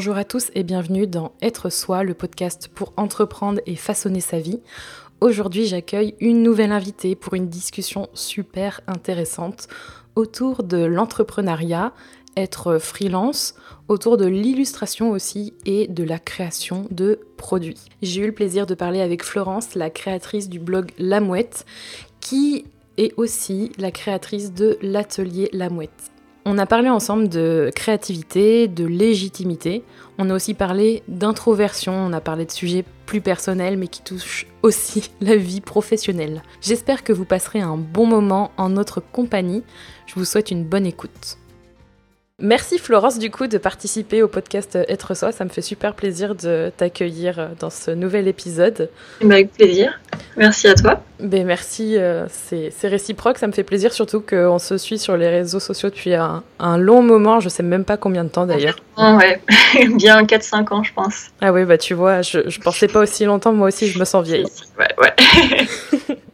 Bonjour à tous et bienvenue dans Être Soi, le podcast pour entreprendre et façonner sa vie. Aujourd'hui, j'accueille une nouvelle invitée pour une discussion super intéressante autour de l'entrepreneuriat, être freelance, autour de l'illustration aussi et de la création de produits. J'ai eu le plaisir de parler avec Florence, la créatrice du blog La Mouette, qui est aussi la créatrice de l'atelier La Mouette. On a parlé ensemble de créativité, de légitimité. On a aussi parlé d'introversion, on a parlé de sujets plus personnels mais qui touchent aussi la vie professionnelle. J'espère que vous passerez un bon moment en notre compagnie. Je vous souhaite une bonne écoute. Merci Florence du coup de participer au podcast Être Soi. Ça me fait super plaisir de t'accueillir dans ce nouvel épisode. Bah, avec plaisir. Merci à toi. Ben, merci, euh, c'est réciproque. Ça me fait plaisir surtout qu'on se suit sur les réseaux sociaux depuis un, long moment. Je sais même pas combien de temps d'ailleurs. Ouais, bien 4-5 ans je pense. Ah oui, bah tu vois, je, je pensais pas aussi longtemps. Moi aussi, je me sens vieille. Ouais, ouais.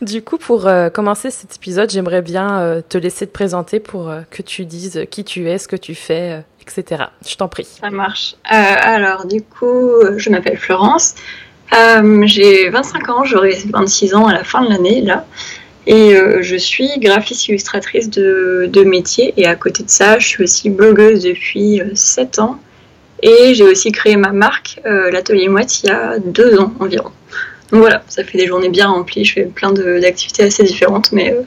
Du coup, pour euh, commencer cet épisode, j'aimerais bien euh, te laisser te présenter pour euh, que tu dises qui tu es, ce que tu fais, etc. Je t'en prie. Ça marche. alors, du coup, je m'appelle Florence. J'ai 25 ans, j'aurai 26 ans à la fin de l'année, là. Et je suis graphiste illustratrice de, de, métier. Et à côté de ça, je suis aussi blogueuse depuis 7 ans. Et j'ai aussi créé ma marque, l'Atelier Mouette, il y a 2 ans environ. Donc voilà, ça fait des journées bien remplies, je fais plein d'activités assez différentes, mais euh,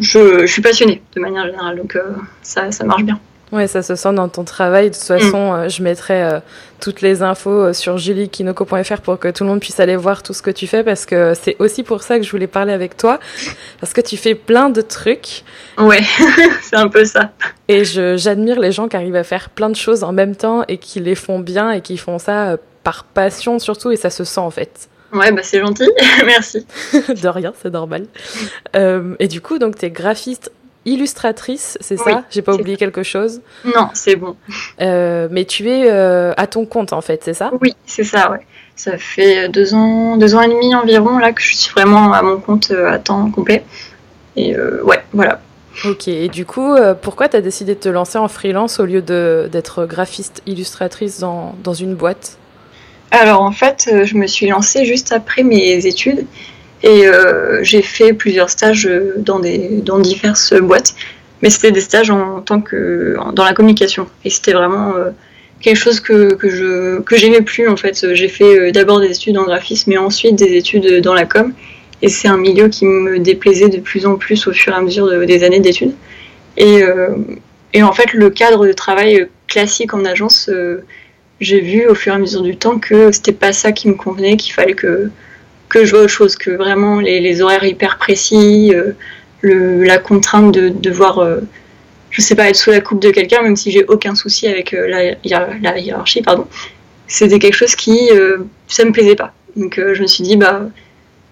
je, suis passionnée de manière générale, donc euh, ça, ça marche bien. Ouais, ça se sent dans ton travail. De toute façon, mm. euh, je mettrai toutes les infos sur juliekinoko.fr pour que tout le monde puisse aller voir tout ce que tu fais parce que c'est aussi pour ça que je voulais parler avec toi parce que tu fais plein de trucs. Ouais, c'est un peu ça. Et j'admire les gens qui arrivent à faire plein de choses en même temps et qui les font bien et qui font ça par passion surtout et ça se sent en fait. Ouais, bah c'est gentil, merci. de rien, c'est normal. Euh, et du coup, donc tu es graphiste illustratrice, c'est ça? J'ai pas oublié quelque chose? Non, c'est bon. Euh, mais tu es euh, à ton compte en fait, c'est ça? Oui, c'est ça, ouais. Ça fait deux ans, deux ans et demi environ là que je suis vraiment à mon compte à temps complet. Et ouais, voilà. Ok, et du coup, pourquoi tu as décidé de te lancer en freelance au lieu d'être graphiste illustratrice dans, dans une boîte? Alors en fait, euh, je me suis lancée juste après mes études et euh, j'ai fait plusieurs stages euh, dans, diverses boîtes, mais c'était des stages en tant que dans la communication. Et c'était vraiment quelque chose que j'aimais plus en fait. J'ai fait d'abord des études en graphisme et ensuite des études dans la com. Et c'est un milieu qui me déplaisait de plus en plus au fur et à mesure des années d'études. Et, et en fait le cadre de travail classique en agence j'ai vu au fur et à mesure du temps que c'était pas ça qui me convenait, qu'il fallait que, que je vois autre chose, que vraiment les, horaires hyper précis, euh, la contrainte de devoir, euh, je sais pas, être sous la coupe de quelqu'un, même si j'ai aucun souci avec euh, la, hiérarchie, pardon. C'était quelque chose qui, ça me plaisait pas. Donc je me suis dit, bah,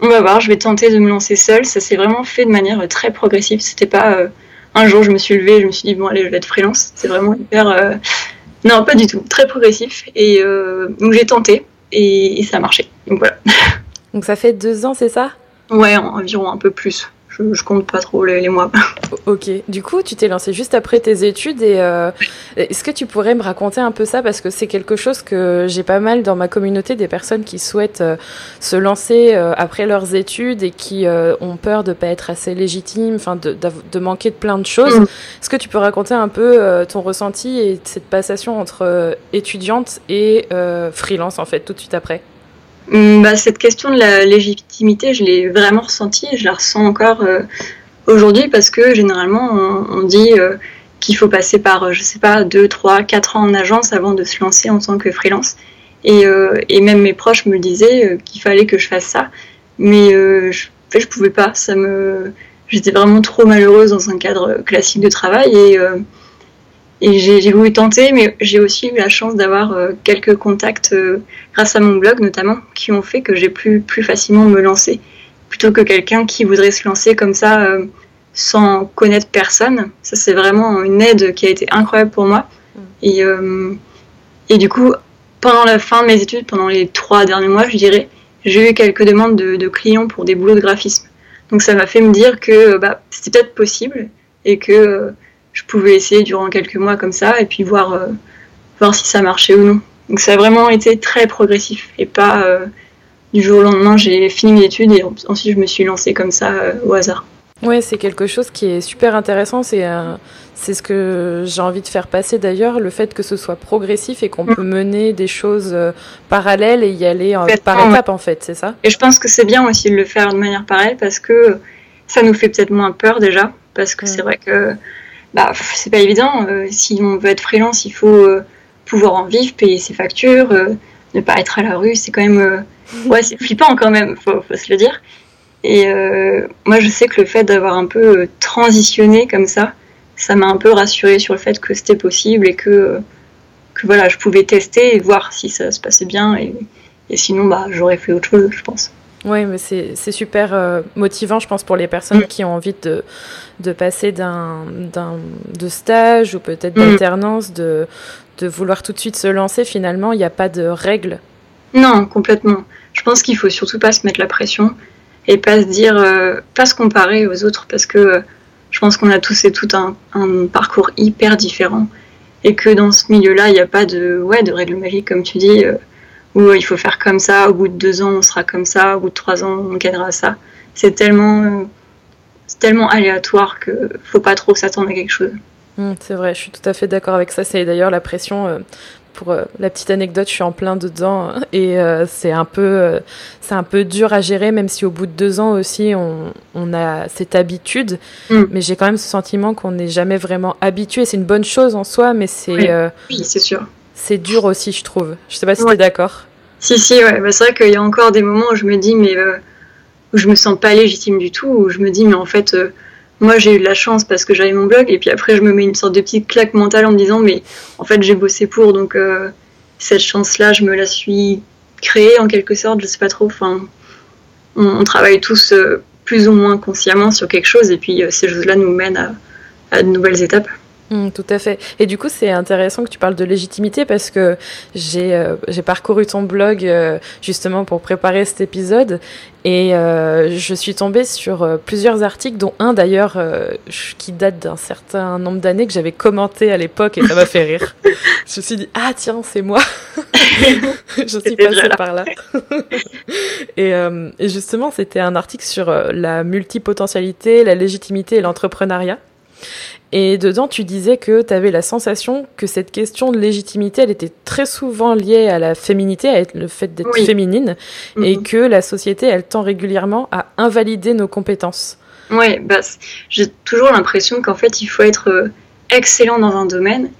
on va voir, je vais tenter de me lancer seule. Ça s'est vraiment fait de manière très progressive. C'était pas un jour je me suis levée, je me suis dit, bon, allez, je vais être freelance. C'est vraiment hyper non, pas du tout. Très progressif. Et euh, donc j'ai tenté et, et, ça a marché. Donc voilà. Donc ça fait deux ans, c'est ça? Ouais, environ un peu plus je, compte pas trop les, mois. Ok. Du coup, tu t'es lancé juste après tes études et euh, est-ce que tu pourrais me raconter un peu ça? Parce que c'est quelque chose que j'ai pas mal dans ma communauté des personnes qui souhaitent euh, se lancer euh, après leurs études et qui ont peur de pas être assez légitimes, enfin de, de, manquer de plein de choses. Mm. Est-ce que tu peux raconter un peu ton ressenti et cette passation entre étudiante et freelance en fait tout de suite après? Mm, bah, cette question de la légitimité, je l'ai vraiment ressentie, je la ressens encore euh, aujourd'hui parce que généralement on, dit euh, qu'il faut passer par, euh, je sais pas, 2, 3, 4 ans en agence avant de se lancer en tant que freelance. Et, et même mes proches me disaient qu'il fallait que je fasse ça, mais je, je pouvais pas. Ça me, j'étais vraiment trop malheureuse dans un cadre classique de travail et et j'ai voulu tenter, mais j'ai aussi eu la chance d'avoir quelques contacts grâce à mon blog notamment, qui ont fait que j'ai pu plus facilement me lancer, plutôt que quelqu'un qui voudrait se lancer comme ça euh, sans connaître personne. Ça c'est vraiment une aide qui a été incroyable pour moi. Mm. Et, et du coup, pendant la fin de mes études, pendant les trois derniers mois, je dirais, j'ai eu quelques demandes de, de, clients pour des boulots de graphisme. Donc ça m'a fait me dire que bah, c'était peut-être possible et que je pouvais essayer durant quelques mois comme ça et puis voir, euh, voir si ça marchait ou non. Donc ça a vraiment été très progressif et pas du jour au lendemain j'ai fini mes études et ensuite je me suis lancée comme ça au hasard. Oui, c'est quelque chose qui est super intéressant. C'est c'est ce que j'ai envie de faire passer d'ailleurs, le fait que ce soit progressif et qu'on mm. peut mener des choses euh, parallèles et y aller en, par étapes en fait, c'est ça? Et je pense que c'est bien aussi de le faire de manière parallèle parce que ça nous fait peut-être moins peur déjà, parce que c'est mm. vrai que bah, c'est pas évident. Euh, si on veut être freelance, il faut euh, pouvoir en vivre, payer ses factures, ne pas être à la rue, c'est quand même. ouais, c'est flippant quand même, faut, faut se le dire. Et moi, je sais que le fait d'avoir un peu transitionné comme ça, ça m'a un peu rassuré sur le fait que c'était possible et que, que voilà, je pouvais tester et voir si ça se passait bien. Et, et sinon, bah, j'aurais fait autre chose, je pense. Oui, mais c'est super euh, motivant, je pense, pour les personnes mm. qui ont envie de, de passer d'un de stage ou peut-être mm. d'alternance, de, de vouloir tout de suite se lancer. Finalement, il n'y a pas de règles. Non, complètement. Je pense qu'il faut surtout pas se mettre la pression et pas se dire, euh, pas se comparer aux autres parce que je pense qu'on a tous et toutes un, parcours hyper différent et que dans ce milieu-là, il n'y a pas de, ouais, de règles magiques, comme tu dis, euh, où euh, il faut faire comme ça, au bout de deux ans, on sera comme ça, au bout de trois ans, on gagnera ça. C'est tellement, euh, tellement aléatoire que faut pas trop s'attendre à quelque chose. Mmh, c'est vrai, je suis tout à fait d'accord avec ça. C'est d'ailleurs la pression pour euh, la petite anecdote, je suis en plein dedans et euh, c'est un peu euh, c'est un peu dur à gérer, même si au bout de deux ans aussi on, on a cette habitude. Mm. Mais j'ai quand même ce sentiment qu'on n'est jamais vraiment habitué. C'est une bonne chose en soi, mais c'est oui, c'est sûr. C'est dur aussi, je trouve. Je sais pas si tu es d'accord. Si si, ouais. Bah, c'est vrai qu'il y a encore des moments où je me dis mais où je me sens pas légitime du tout, où je me dis mais en fait moi j'ai eu de la chance parce que j'avais mon blog et puis après je me mets une sorte de petite claque mentale en me disant mais en fait j'ai bossé pour donc euh, cette chance là je me la suis créée en quelque sorte je sais pas trop enfin on, travaille tous euh, plus ou moins consciemment sur quelque chose et puis euh, ces choses là nous mènent à de nouvelles étapes Mmh, tout à fait. Et du coup, c'est intéressant que tu parles de légitimité parce que j'ai euh, parcouru ton blog euh, justement pour préparer cet épisode et euh, je suis tombée sur euh, plusieurs articles, dont un d'ailleurs qui date d'un certain nombre d'années que j'avais commenté à l'époque et ça m'a fait rire. je me suis dit ah tiens c'est moi. je suis passée par là. et, et justement, c'était un article sur la multipotentialité, la légitimité et l'entrepreneuriat. Et dedans, tu disais que tu avais la sensation que cette question de légitimité, elle était très souvent liée à la féminité, à le fait d'être féminine, et que la société, elle tend régulièrement à invalider nos compétences. Oui, bah, j'ai toujours l'impression qu'en fait, il faut être euh, excellent dans un domaine,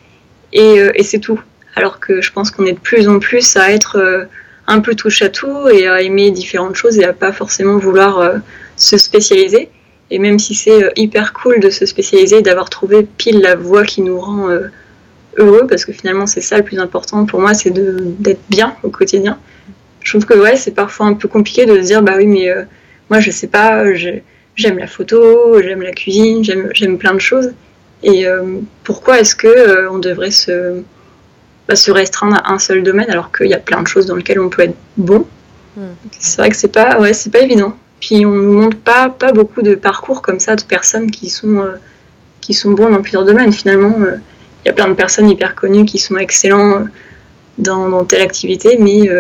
et, euh, et c'est tout. Alors que je pense qu'on est de plus en plus à être euh, un peu touche à tout et à aimer différentes choses et à pas forcément vouloir se spécialiser. Et même si c'est euh, hyper cool de se spécialiser, d'avoir trouvé pile la voie qui nous rend euh, heureux, parce que finalement c'est ça le plus important pour moi, c'est d'être bien au quotidien. Je trouve que ouais, c'est parfois un peu compliqué de se dire bah oui, mais euh, moi je sais pas, j'aime la photo, j'aime la cuisine, j'aime plein de choses. Et pourquoi est-ce que on devrait se, bah, se restreindre à un seul domaine alors qu'il y a plein de choses dans lesquelles on peut être bon? Hmm. C'est vrai que c'est pas, ouais, c'est pas évident. Puis on nous montre pas, pas beaucoup de parcours comme ça de personnes qui sont, euh, qui sont bons dans plusieurs domaines. Finalement, euh, il y a plein de personnes hyper connues qui sont excellents euh, dans, dans, telle activité, mais,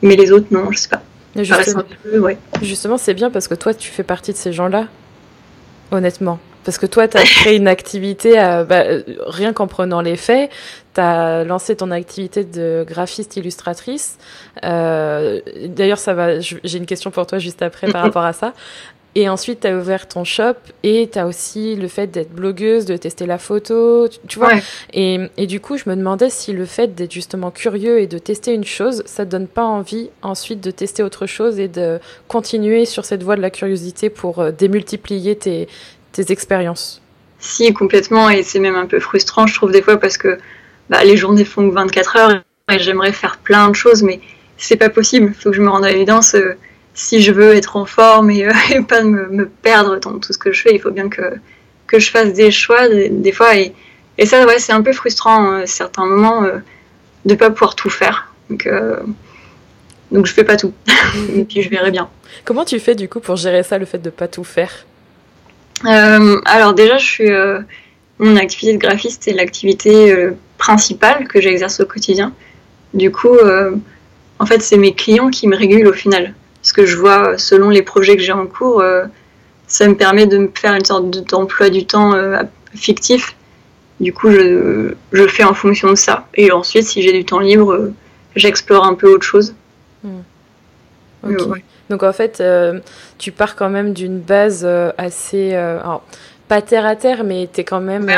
mais les autres, non, je sais pas. Justement, ouais. justement c'est bien parce que toi, tu fais partie de ces gens-là, honnêtement. Parce que toi, tu as créé une activité, bah, rien qu'en prenant les faits, tu as lancé ton activité de graphiste illustratrice. Euh, D'ailleurs, ça va. J'ai une question pour toi juste après par rapport à ça. Et ensuite, tu as ouvert ton shop et tu as aussi le fait d'être blogueuse, de tester la photo, tu, vois. Et, et, du coup, je me demandais si le fait d'être justement curieux et de tester une chose, ça te donne pas envie ensuite de tester autre chose et de continuer sur cette voie de la curiosité pour euh, démultiplier tes, tes expériences. Si, complètement. Et c'est même un peu frustrant, je trouve, des fois, parce que bah, les journées font que 24 heures et j'aimerais faire plein de choses, mais c'est pas possible. Il faut que je me rende à l'évidence. Euh, si je veux être en forme et, euh, pas me, perdre dans tout ce que je fais, il faut bien que, que je fasse des choix des, fois. Et, et, ça, ouais, c'est un peu frustrant à hein, certains moments de euh, de pas pouvoir tout faire. Donc, donc je fais pas tout. et puis je verrai bien. Comment tu fais du coup pour gérer ça, le fait de pas tout faire? Alors déjà, je suis mon activité de graphiste, c'est l'activité principal que j'exerce au quotidien. Du coup, en fait, c'est mes clients qui me régulent au final. Parce que je vois, selon les projets que j'ai en cours, ça me permet de me faire une sorte d'emploi du temps fictif. Du coup, je, je, fais en fonction de ça. Et ensuite, si j'ai du temps libre, j'explore un peu autre chose. Hmm. Donc en fait, euh, tu pars quand même d'une base euh, assez, euh, pas terre à terre, mais tu es quand même...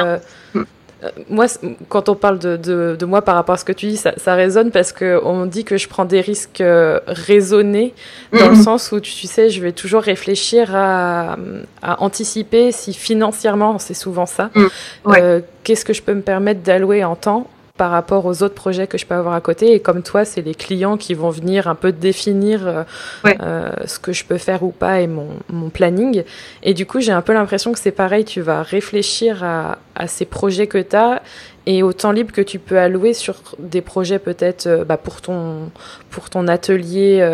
moi, quand on parle de, de, moi par rapport à ce que tu dis, ça, ça résonne parce qu'on dit que je prends des risques raisonnés, dans le mhm. sens où, tu sais, je vais toujours réfléchir à, à anticiper si financièrement, c'est souvent ça, mhm. qu'est-ce que je peux me permettre d'allouer en temps par rapport aux autres projets que je peux avoir à côté. Et comme toi, c'est les clients qui vont venir un peu définir euh, euh, ce que je peux faire ou pas et mon, mon planning. Et du coup, j'ai un peu l'impression que c'est pareil, tu vas réfléchir à, à ces projets que tu as et au temps libre que tu peux allouer sur des projets peut-être euh, bah, pour, ton, pour ton atelier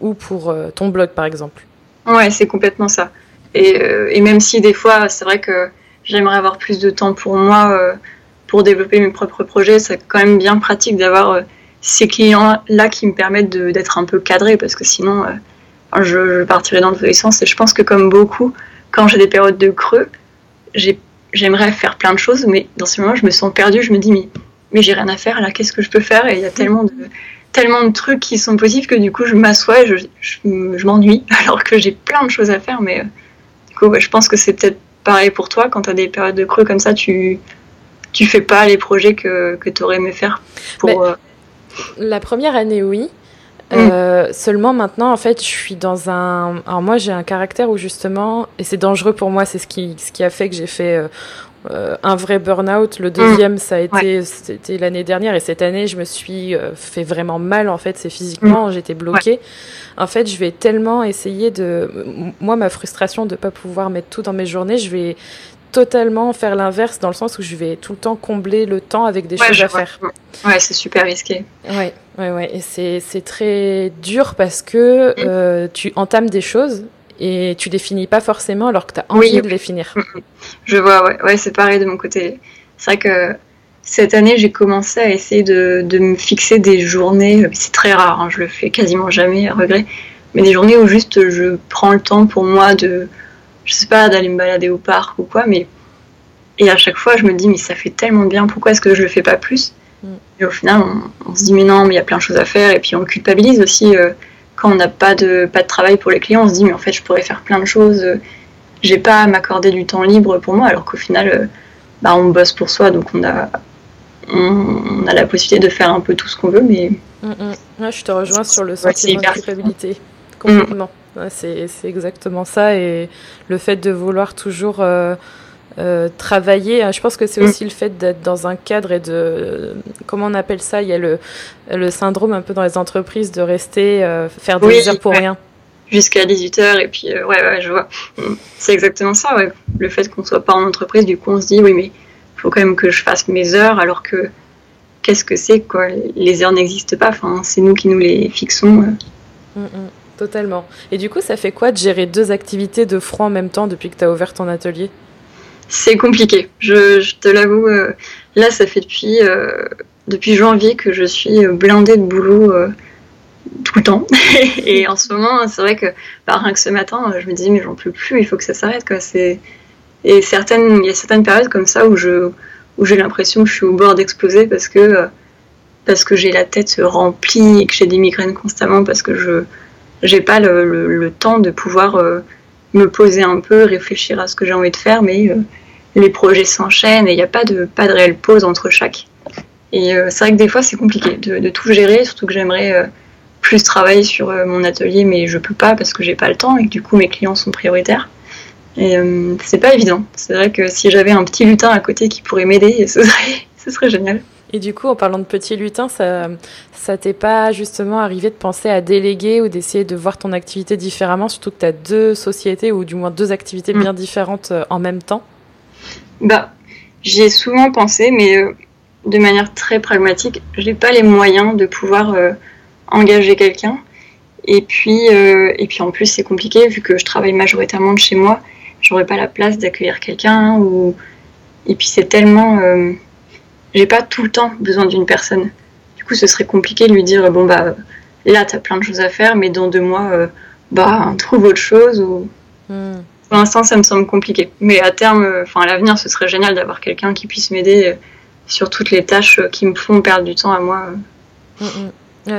ou pour ton blog, par exemple. Ouais, c'est complètement ça. Et, et, même si des fois, c'est vrai que j'aimerais avoir plus de temps pour moi pour développer mes propres projets, c'est quand même bien pratique d'avoir euh, ces clients-là qui me permettent d'être un peu cadré parce que sinon, euh, je, partirais dans tous les sens. Et je pense que comme beaucoup, quand j'ai des périodes de creux, j'aimerais faire plein de choses, mais dans ces moments, je me sens perdue. Je me dis, mais, j'ai rien à faire là, qu'est-ce que je peux faire? Et il y a tellement de, tellement de trucs qui sont possibles que du coup, je m'assois et je, je, m'ennuie alors que j'ai plein de choses à faire. Mais euh, du coup, je pense que c'est peut-être pareil pour toi quand tu as des périodes de creux comme ça, tu tu fais pas les projets que, que tu aurais aimé faire pour, euh, La première année, oui. Mm. Euh, seulement maintenant, en fait, je suis dans un. Alors, moi, j'ai un caractère où justement, et c'est dangereux pour moi, c'est ce qui, ce qui a fait que j'ai fait euh, un vrai burn-out. Le deuxième, mm. ça a été, c'était l'année dernière, et cette année, je me suis fait vraiment mal, en fait, c'est physiquement, mm. j'étais bloquée. En fait, je vais tellement essayer de. Moi, ma frustration de ne pas pouvoir mettre tout dans mes journées, je vais totalement faire l'inverse dans le sens où je vais tout le temps combler le temps avec des choses à faire. Ouais, c'est super risqué. Ouais, ouais, ouais. Et c'est très dur parce que mm. euh, tu entames des choses et tu les finis pas forcément alors que tu as envie de les finir. Mm, mm. Je vois, ouais, ouais c'est pareil de mon côté. C'est vrai que cette année, j'ai commencé à essayer de, de, me fixer des journées, c'est très rare, hein, je le fais quasiment jamais à regret, mais des journées où juste je prends le temps pour moi de, je sais pas, d'aller me balader au parc ou quoi, mais. Et à chaque fois, je me dis, mais ça fait tellement bien, pourquoi est-ce que je le fais pas plus mm. Et au final, on, se dit, mais non, mais il y a plein de choses à faire, et puis on culpabilise aussi euh, quand on n'a pas de, pas de travail pour les clients, on se dit, mais en fait, je pourrais faire plein de choses, euh, j'ai pas à m'accorder du temps libre pour moi, alors qu'au final, euh, bah, on bosse pour soi, donc on a, on, a la possibilité de faire un peu tout ce qu'on veut, mais. Mm, mm. je te rejoins sur le sentiment de culpabilité, complètement c'est exactement ça. Et le fait de vouloir toujours euh, euh, travailler, hein, je pense que c'est mm. aussi le fait d'être dans un cadre et de. Comment on appelle ça? Il y a le, le syndrome un peu dans les entreprises de rester, euh, faire des heures pour rien. Jusqu'à 18h, et puis, ouais, ouais, je vois. Mm. C'est exactement ça, ouais. Le fait qu'on soit pas en entreprise, du coup, on se dit, oui, mais il faut quand même que je fasse mes heures, alors que qu'est-ce que c'est, quoi? Les heures n'existent pas, enfin, c'est nous qui nous les fixons. Mm, Totalement. Et du coup, ça fait quoi de gérer deux activités de front en même temps depuis que tu as ouvert ton atelier? C'est compliqué, je, te l'avoue. Euh, là, ça fait depuis, euh, depuis janvier que je suis blindée de boulot euh, tout le temps. et en ce moment, c'est vrai que bah, rien que ce matin, je me disais, mais j'en peux plus, il faut que ça s'arrête. Et certaines, il y a certaines périodes comme ça où, je, où j'ai l'impression que je suis au bord d'exploser parce que, parce que j'ai la tête remplie et que j'ai des migraines constamment parce que je j'ai pas le, temps de pouvoir euh, me poser un peu, réfléchir à ce que j'ai envie de faire, mais euh, les projets s'enchaînent et il n'y a pas de, pas de réelle pause entre chaque. Et euh, c'est vrai que des fois c'est compliqué de, tout gérer, surtout que j'aimerais plus travailler sur mon atelier, mais je peux pas parce que j'ai pas le temps et que du coup mes clients sont prioritaires. Et c'est pas évident. C'est vrai que si j'avais un petit lutin à côté qui pourrait m'aider, ce serait, ce serait génial. Et du coup, en parlant de petits lutins, ça, ça t'est pas justement arrivé de penser à déléguer ou d'essayer de voir ton activité différemment, surtout que tu as deux sociétés ou du moins deux activités mm. bien différentes euh, en même temps? Bah, j'y ai souvent pensé, mais euh, de manière très pragmatique, j'ai pas les moyens de pouvoir euh, engager quelqu'un. Et puis, et puis en plus, c'est compliqué vu que je travaille majoritairement de chez moi. J'aurais pas la place d'accueillir quelqu'un ou et puis c'est tellement j'ai pas tout le temps besoin d'une personne. Du coup, ce serait compliqué de lui dire bon bah là t'as plein de choses à faire, mais dans deux mois, euh, bah trouve autre chose ou. Hmm. Pour l'instant, ça me semble compliqué. Mais à terme, euh, enfin à l'avenir, ce serait génial d'avoir quelqu'un qui puisse m'aider euh, sur toutes les tâches qui me font perdre du temps à moi. Hmm, hmm.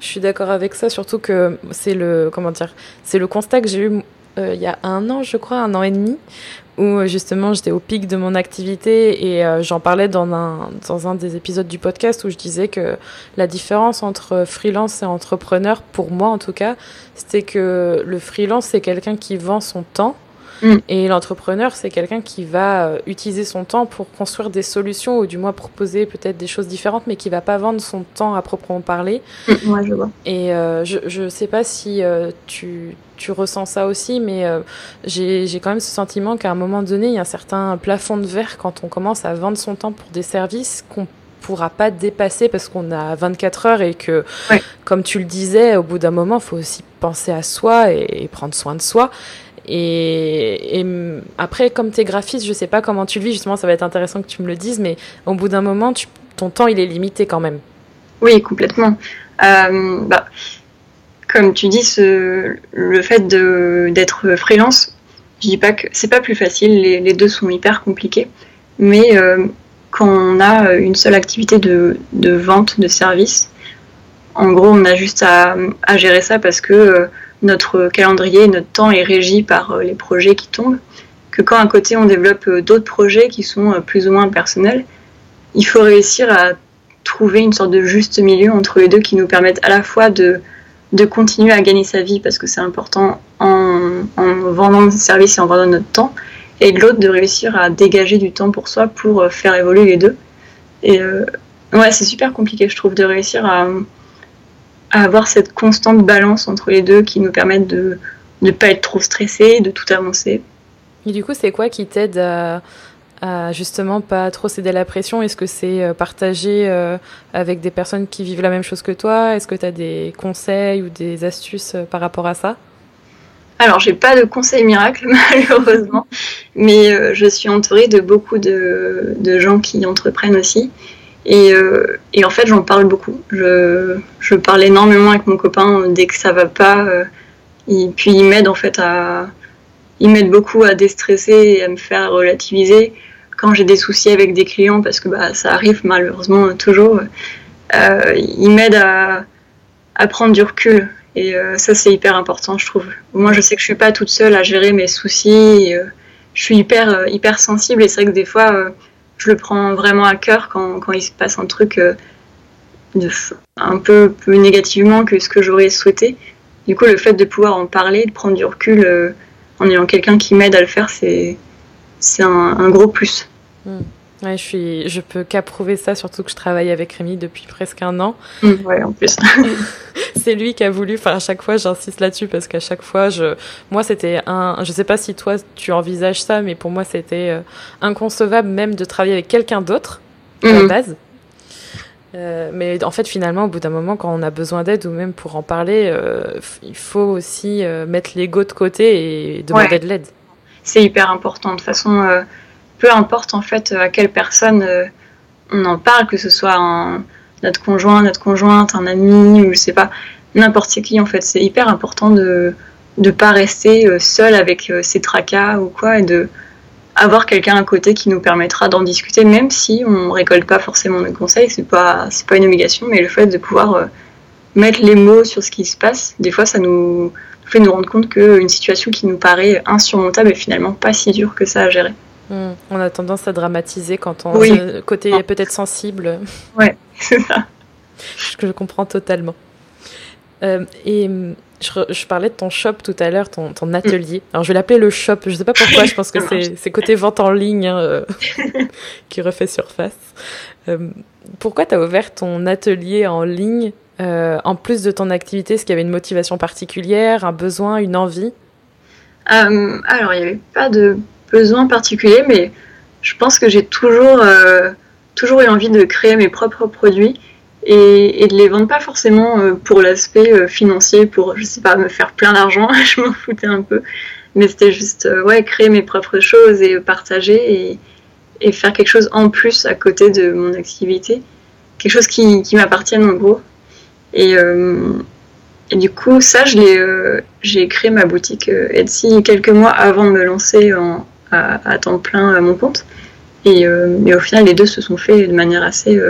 je suis d'accord avec ça, surtout que c'est le comment dire, c'est le constat que j'ai eu il y a un an, je crois, un an et demi, où euh, justement j'étais au pic de mon activité et euh, j'en parlais dans un, dans un des épisodes du podcast où je disais que la différence entre freelance et entrepreneur, pour moi en tout cas, c'était que le freelance c'est quelqu'un qui vend son temps Mm. Et l'entrepreneur, c'est quelqu'un qui va euh, utiliser son temps pour construire des solutions ou du moins proposer peut-être des choses différentes, mais qui va pas vendre son temps à proprement parler. Mm, je vois. Et euh, je ne sais pas si euh, tu, tu, ressens ça aussi, mais j'ai quand même ce sentiment qu'à un moment donné, il y a un certain plafond de verre quand on commence à vendre son temps pour des services qu'on pourra pas dépasser parce qu'on a 24 heures et que, comme tu le disais, au bout d'un moment, il faut aussi penser à soi et prendre soin de soi. Et, après, comme tu es graphiste, je sais pas comment tu le vis, justement, ça va être intéressant que tu me le dises, mais au bout d'un moment, ton temps, il est limité quand même. Oui, complètement. Euh, bah, comme tu dis, le fait d'être freelance, je dis pas que c'est pas plus facile, les, deux sont hyper compliqués, mais euh, quand on a une seule activité de, vente de services, en gros, on a juste à, gérer ça parce que euh, notre calendrier, notre temps est régi par euh, les projets qui tombent, que quand à côté on développe euh, d'autres projets qui sont euh, plus ou moins personnels, il faut réussir à trouver une sorte de juste milieu entre les deux qui nous permettent à la fois de, de continuer à gagner sa vie parce que c'est important en, en, vendant des services et en vendant notre temps, et de l'autre de réussir à dégager du temps pour soi pour faire évoluer les deux. Et ouais, c'est super compliqué, je trouve, de réussir à, à avoir cette constante balance entre les deux qui nous permettent de ne pas être trop stressé, de tout avancer. Et du coup, c'est quoi qui t'aide à, justement pas trop céder à la pression? Est-ce que c'est euh, partager euh, avec des personnes qui vivent la même chose que toi? Est-ce que tu as des conseils ou des astuces euh, par rapport à ça? Alors, j'ai pas de conseils miracles, malheureusement, mais je suis entourée de beaucoup de, de gens qui entreprennent aussi. Euh, et, en fait, j'en parle beaucoup. Je, parle énormément avec mon copain dès que ça va pas. Euh, et puis il m'aide en fait à, il m'aide beaucoup à déstresser et à me faire relativiser quand j'ai des soucis avec des clients parce que bah, ça arrive malheureusement toujours. Euh, il m'aide à, prendre du recul et ça c'est hyper important je trouve. Moi je sais que je suis pas toute seule à gérer mes soucis. je suis hyper hyper sensible et c'est vrai que des fois je le prends vraiment à cœur quand, il se passe un truc euh, un peu plus négativement que ce que j'aurais souhaité. Du coup, le fait de pouvoir en parler, de prendre du recul euh, en ayant quelqu'un qui m'aide à le faire, c'est un, un gros plus. Hmm. Ouais, je suis, je peux qu'approuver ça, surtout que je travaille avec Rémi depuis presque un an. Mmh, ouais, en plus. c'est lui qui a voulu. Enfin, à chaque fois, j'insiste là-dessus parce qu'à chaque fois, je, moi, c'était un. Je sais pas si toi, tu envisages ça, mais pour moi, c'était euh, inconcevable même de travailler avec quelqu'un d'autre à la mmh. base. Euh, mais en fait, finalement, au bout d'un moment, quand on a besoin d'aide ou même pour en parler, euh, il faut aussi mettre l'ego de côté et demander de l'aide. C'est hyper important. De toute façon, peu importe en fait à quelle personne euh, on en parle, que ce soit notre conjoint, notre conjointe, un ami, ou je sais pas, n'importe qui en fait. C'est hyper important de ne pas rester euh, seul avec euh, ses tracas ou quoi et de avoir quelqu'un à côté qui nous permettra d'en discuter, même si on récolte pas forcément nos conseils, c'est pas c'est pas une obligation, mais le fait de pouvoir mettre les mots sur ce qui se passe, des fois ça nous fait nous rendre compte qu'une situation qui nous paraît insurmontable est finalement pas si dure que ça à gérer. Hmm. On a tendance à dramatiser quand on oui. côté ah. peut-être sensible. Ouais, c'est ça. je comprends totalement. Euh, et hmm, je, parlais de ton shop tout à l'heure, ton, atelier. Alors je vais l'appeler le shop. Je ne sais pas pourquoi. Je pense que c'est côté vente en ligne hein, euh, qui refait surface. Euh, pourquoi tu as ouvert ton atelier en ligne en plus de ton activité? Est-ce qu'il y avait une motivation particulière, un besoin, une envie? Alors il n'y avait pas de besoin particulier, mais je pense que j'ai toujours, euh, toujours eu envie de créer mes propres produits et, de les vendre pas forcément euh, pour l'aspect euh, financier, pour, je sais pas, me faire plein d'argent, je m'en foutais un peu, mais c'était juste, ouais, créer mes propres choses et partager et, faire quelque chose en plus à côté de mon activité, quelque chose qui, qui m'appartienne en gros. Et, et, du coup, ça, j'ai créé ma boutique Etsy quelques mois avant de me lancer en, à, temps plein à mon compte. Et, euh, au final, les deux se sont faits de manière assez,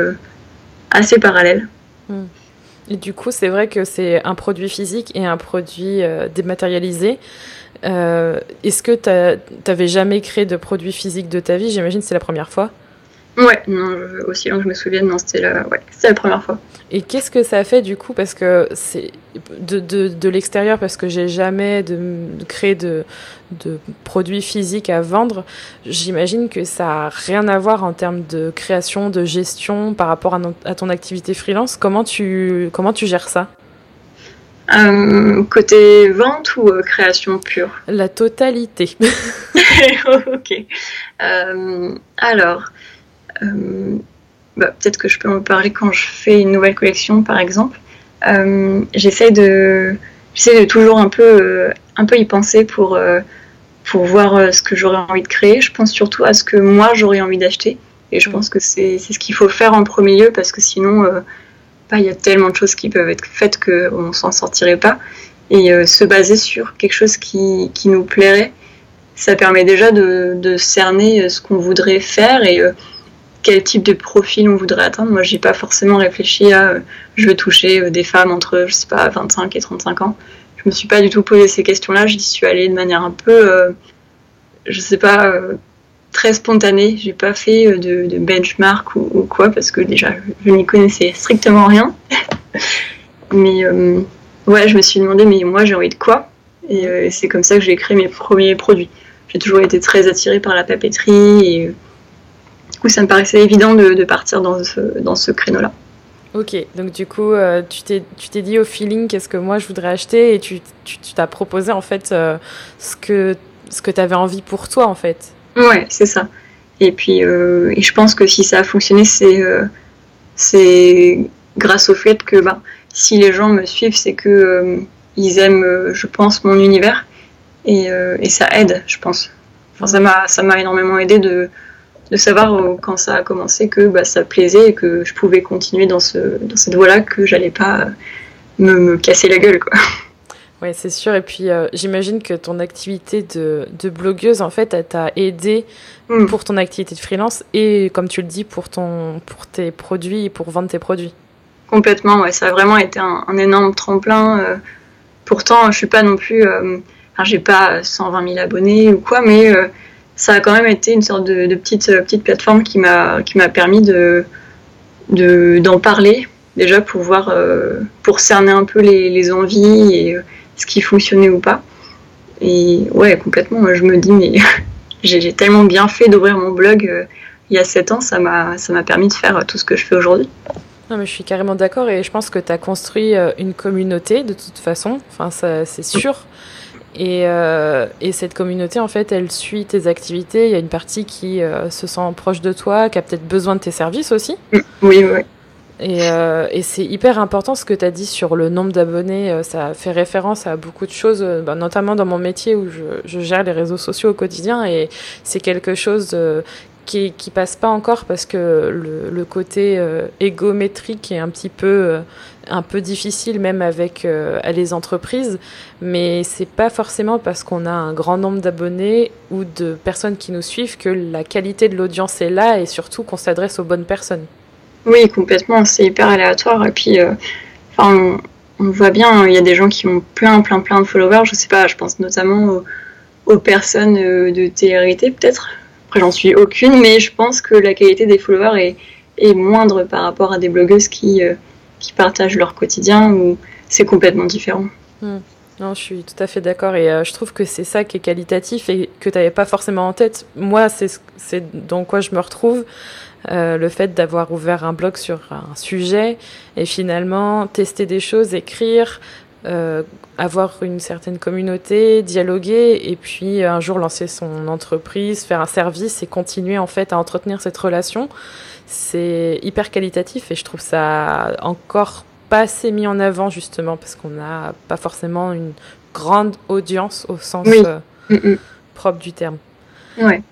assez parallèle. Mmh. Et du coup, c'est vrai que c'est un produit physique et un produit dématérialisé. Euh, Est-ce que tu n'avais jamais créé de produit physique de ta vie? J'imagine que c'est la première fois. Ouais, non, aussi loin que je me souvienne, non, c'était la, ouais, la première fois. Et qu'est-ce que ça fait du coup Parce que c'est de, de, de l'extérieur, parce que j'ai jamais de, de créé de, de produits physiques à vendre, j'imagine que ça n'a rien à voir en termes de création, de gestion par rapport à, ton activité freelance. Comment tu, comment tu gères ça? Euh, côté vente ou euh, création pure? La totalité. ok. Euh, alors, euh, bah, peut-être que je peux en parler quand je fais une nouvelle collection, par exemple. Euh, j'essaie de, j'essaie de toujours un peu, un peu y penser pour, pour voir ce que j'aurais envie de créer. Je pense surtout à ce que moi j'aurais envie d'acheter. Et je pense que c'est ce qu'il faut faire en premier lieu parce que sinon il y a tellement de choses qui peuvent être faites qu'on s'en sortirait pas. Et euh, se baser sur quelque chose qui, qui, nous plairait, ça permet déjà de, de cerner euh, ce qu'on voudrait faire et euh, quel type de profil on voudrait atteindre. Moi, j'ai pas forcément réfléchi à euh, je veux toucher euh, des femmes entre, je sais pas, 25 et 35 ans. Je me suis pas du tout posé ces questions-là. J'y suis allée de manière un peu, je sais pas, très spontané. J'ai pas fait euh, de, benchmark ou, quoi parce que déjà je, je n'y connaissais strictement rien. mais euh, ouais, je me suis demandé mais moi j'ai envie de quoi? Et euh, c'est comme ça que j'ai créé mes premiers produits. J'ai toujours été très attirée par la papeterie et euh, du coup ça me paraissait évident de, de partir dans ce, dans ce créneau-là. Ok, donc du coup, euh, tu t'es dit au feeling qu'est-ce que moi je voudrais acheter et tu t'as proposé en fait euh, ce que, ce que tu avais envie pour toi en fait. Ouais, c'est ça. Et puis, euh, et je pense que si ça a fonctionné, c'est euh, grâce au fait que bah, si les gens me suivent, c'est que ils aiment, je pense, mon univers et, et ça aide, je pense. Enfin, ça m'a énormément aidé de de savoir quand ça a commencé que bah, ça plaisait et que je pouvais continuer dans ce dans cette voie-là, que j'allais pas me, me casser la gueule, quoi. Oui, c'est sûr. Et puis, euh, j'imagine que ton activité de, de, blogueuse, en fait, elle t'a aidé mm. pour ton activité de freelance et, comme tu le dis, pour, ton, pour tes produits et pour vendre tes produits. Complètement, ouais. Ça a vraiment été un, un énorme tremplin. Euh, pourtant, je suis pas non plus. Euh, enfin, j'ai pas 120 000 abonnés ou quoi, mais euh, ça a quand même été une sorte de, petite, petite plateforme qui m'a permis de d'en de, parler déjà pour euh, pour cerner un peu les, envies et ce qui fonctionnait ou pas. Et ouais, complètement, moi je me dis, mais j'ai tellement bien fait d'ouvrir mon blog euh, il y a 7 ans, ça m'a permis de faire tout ce que je fais aujourd'hui. Non, mais je suis carrément d'accord et je pense que tu as construit euh, une communauté de toute façon, enfin, c'est sûr. Et, euh, et, cette communauté, en fait, elle suit tes activités. Il y a une partie qui euh, se sent proche de toi, qui a peut-être besoin de tes services aussi. Oui, oui. Et, euh, et c'est hyper important ce que tu as dit sur le nombre d'abonnés. Ça fait référence à beaucoup de choses, bah, notamment dans mon métier où je, je, gère les réseaux sociaux au quotidien. Et c'est quelque chose qui, qui passe pas encore parce que le, côté euh, égométrique est un petit peu, euh, un peu difficile même avec euh, les entreprises. Mais c'est pas forcément parce qu'on a un grand nombre d'abonnés ou de personnes qui nous suivent que la qualité de l'audience est là et surtout qu'on s'adresse aux bonnes personnes. Oui, complètement, c'est hyper aléatoire. Et puis, euh, on, on, voit bien, il y a des gens qui ont plein, plein, plein de followers. Je sais pas, je pense notamment aux, personnes de télé-réalité, peut-être. Après, j'en suis aucune, mais je pense que la qualité des followers est, est moindre par rapport à des blogueuses qui, euh, qui partagent leur quotidien ou c'est complètement différent. Mmh. Non, je suis tout à fait d'accord et euh, je trouve que c'est ça qui est qualitatif et que tu n'avais pas forcément en tête. Moi, c'est dans quoi je me retrouve. Euh, le fait d'avoir ouvert un blog sur un sujet et finalement tester des choses, écrire, euh, avoir une certaine communauté, dialoguer et puis un jour lancer son entreprise, faire un service et continuer en fait à entretenir cette relation, c'est hyper qualitatif et je trouve ça encore pas assez mis en avant justement parce qu'on n'a pas forcément une grande audience au sens oui. euh, mm -mm. propre du terme. Ouais.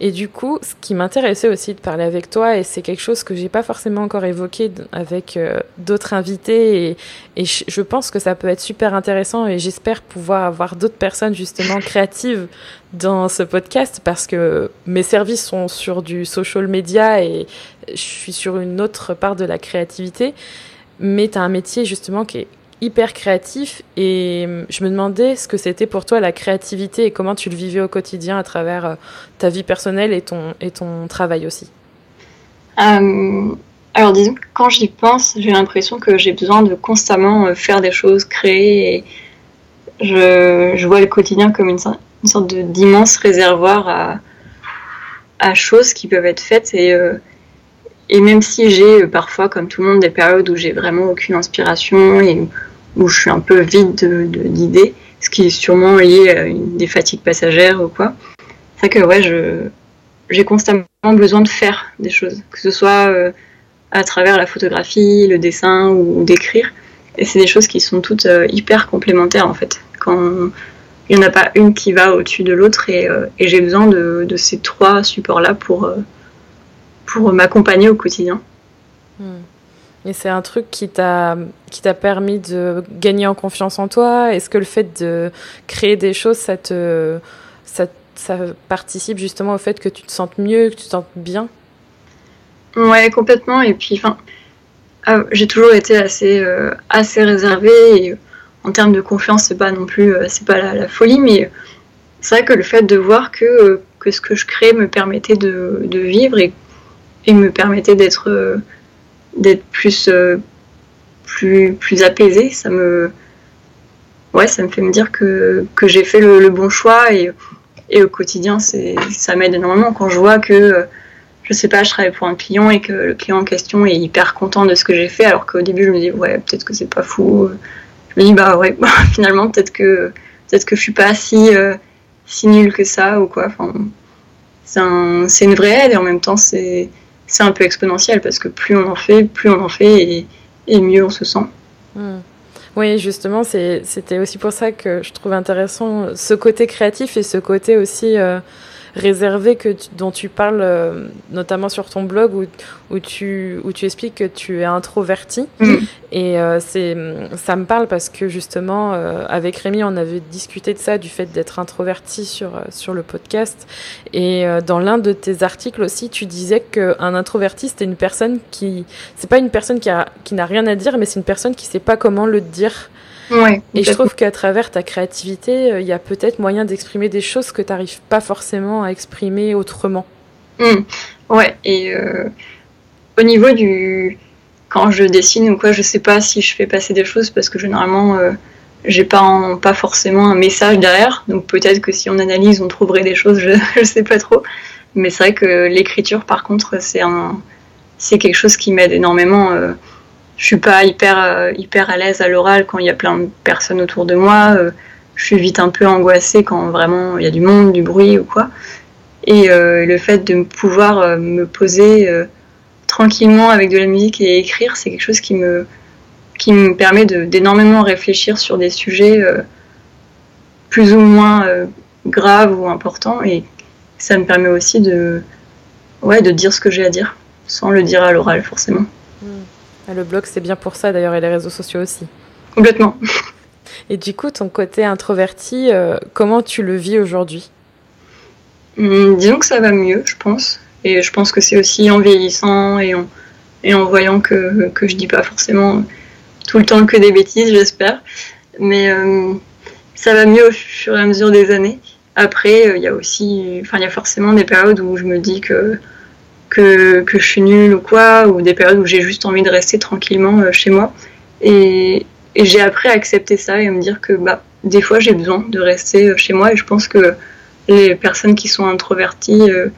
Et du coup, ce qui m'intéressait aussi de parler avec toi, et c'est quelque chose que j'ai pas forcément encore évoqué avec euh, d'autres invités, et, et je pense que ça peut être super intéressant, et j'espère pouvoir avoir d'autres personnes justement créatives dans ce podcast, parce que mes services sont sur du social media, et je suis sur une autre part de la créativité, mais tu as un métier justement qui est hyper créatif et hum, je me demandais ce que c'était pour toi la créativité et comment tu le vivais au quotidien à travers euh, ta vie personnelle et ton, et ton travail aussi. Euh, alors disons que quand j'y pense, j'ai l'impression que j'ai besoin de constamment euh, faire des choses, créer. Et je, je vois le quotidien comme une, sorte d'immense réservoir à, à, choses qui peuvent être faites et, et même si j'ai parfois, comme tout le monde, des périodes où j'ai vraiment aucune inspiration et où je suis un peu vide d'idées, ce qui est sûrement lié à des fatigues passagères ou quoi. C'est que ouais, j'ai constamment besoin de faire des choses, que ce soit euh, à travers la photographie, le dessin ou, d'écrire. Et c'est des choses qui sont toutes euh, hyper complémentaires en fait. Quand il n'y en a pas une qui va au-dessus de l'autre et, euh, j'ai besoin de, ces trois supports-là pour, pour m'accompagner au quotidien. Hmm. Et c'est un truc qui t'a qui t'a permis de gagner en confiance en toi? Est-ce que le fait de créer des choses, ça te ça, ça, participe justement au fait que tu te sentes mieux, que tu te sentes bien? Ouais, complètement. Et puis, enfin, euh, j'ai toujours été assez euh, assez réservée. Et, en termes de confiance, c'est pas non plus euh, c'est pas la, la, folie, mais c'est vrai que le fait de voir que que ce que je crée me permettait de, de vivre et, et me permettait d'être d'être plus, euh, plus, plus apaisée. Ça me, ouais, ça me fait me dire que, que j'ai fait le, bon choix et, et au quotidien, c'est, ça m'aide énormément quand je vois que, je sais pas, je travaille pour un client et que le client en question est hyper content de ce que j'ai fait, alors qu'au début, je me dis, ouais, peut-être que c'est pas fou. Je me dis, bah ouais, finalement, peut-être que, peut-être que je suis pas si, euh, si nulle que ça ou quoi. Enfin, c'est, un, une vraie aide et en même temps, c'est, c'est un peu exponentiel parce que plus on en fait, plus on en fait et, et mieux on se sent. Mmh. Oui, justement, c'était aussi pour ça que je trouve intéressant ce côté créatif et ce côté aussi euh, réservé que tu, dont tu parles euh, notamment sur ton blog où, où, tu, où tu expliques que tu es introverti. Mm. Et euh, c'est ça me parle parce que justement, euh, avec Rémi, on avait discuté de ça, du fait d'être introverti sur, euh, sur le podcast. Et euh, dans l'un de tes articles aussi, tu disais qu'un introverti, c'était une personne qui. C'est pas une personne qui, a, qui n'a rien à dire, mais c'est une personne qui sait pas comment le dire. Ouais, et je trouve qu'à travers ta créativité, il y a peut-être moyen d'exprimer des choses que tu n'arrives pas forcément à exprimer autrement. Mmh. Ouais, et euh, au niveau du. Quand je dessine ou quoi, je sais pas si je fais passer des choses parce que généralement, euh, j'ai pas, en, pas forcément un message derrière. Donc peut-être que si on analyse, on trouverait des choses, je, je sais pas trop. Mais c'est vrai que l'écriture, par contre, c'est un, c'est quelque chose qui m'aide énormément. Je suis pas hyper euh, hyper à l'aise à l'oral quand il y a plein de personnes autour de moi. Euh, je suis vite un peu angoissée quand vraiment il y a du monde, du bruit ou quoi. Et euh, le fait de pouvoir me poser tranquillement avec de la musique et écrire, c'est quelque chose qui me qui me permet d'énormément réfléchir sur des sujets plus ou moins graves ou importants et ça me permet aussi de ouais de dire ce que j'ai à dire sans le dire à l'oral forcément. Mmh. Le blog, c'est bien pour ça d'ailleurs, et les réseaux sociaux aussi. Complètement. Et du coup, ton côté introverti, euh, comment tu le vis aujourd'hui? Mmh, Disons que ça va mieux, je pense. Et je pense que c'est aussi en vieillissant et en, et en voyant que, que je dis pas forcément tout le temps que des bêtises, j'espère. Mais euh, ça va mieux au fur et à mesure des années. Après, il euh, y a aussi, enfin, il y a forcément des périodes où je me dis que que, que, je suis nulle ou quoi, ou des périodes où j'ai juste envie de rester tranquillement euh, chez moi. Et, j'ai appris à accepter ça et à me dire que bah, des fois j'ai besoin de rester euh, chez moi et je pense que les personnes qui sont introverties euh,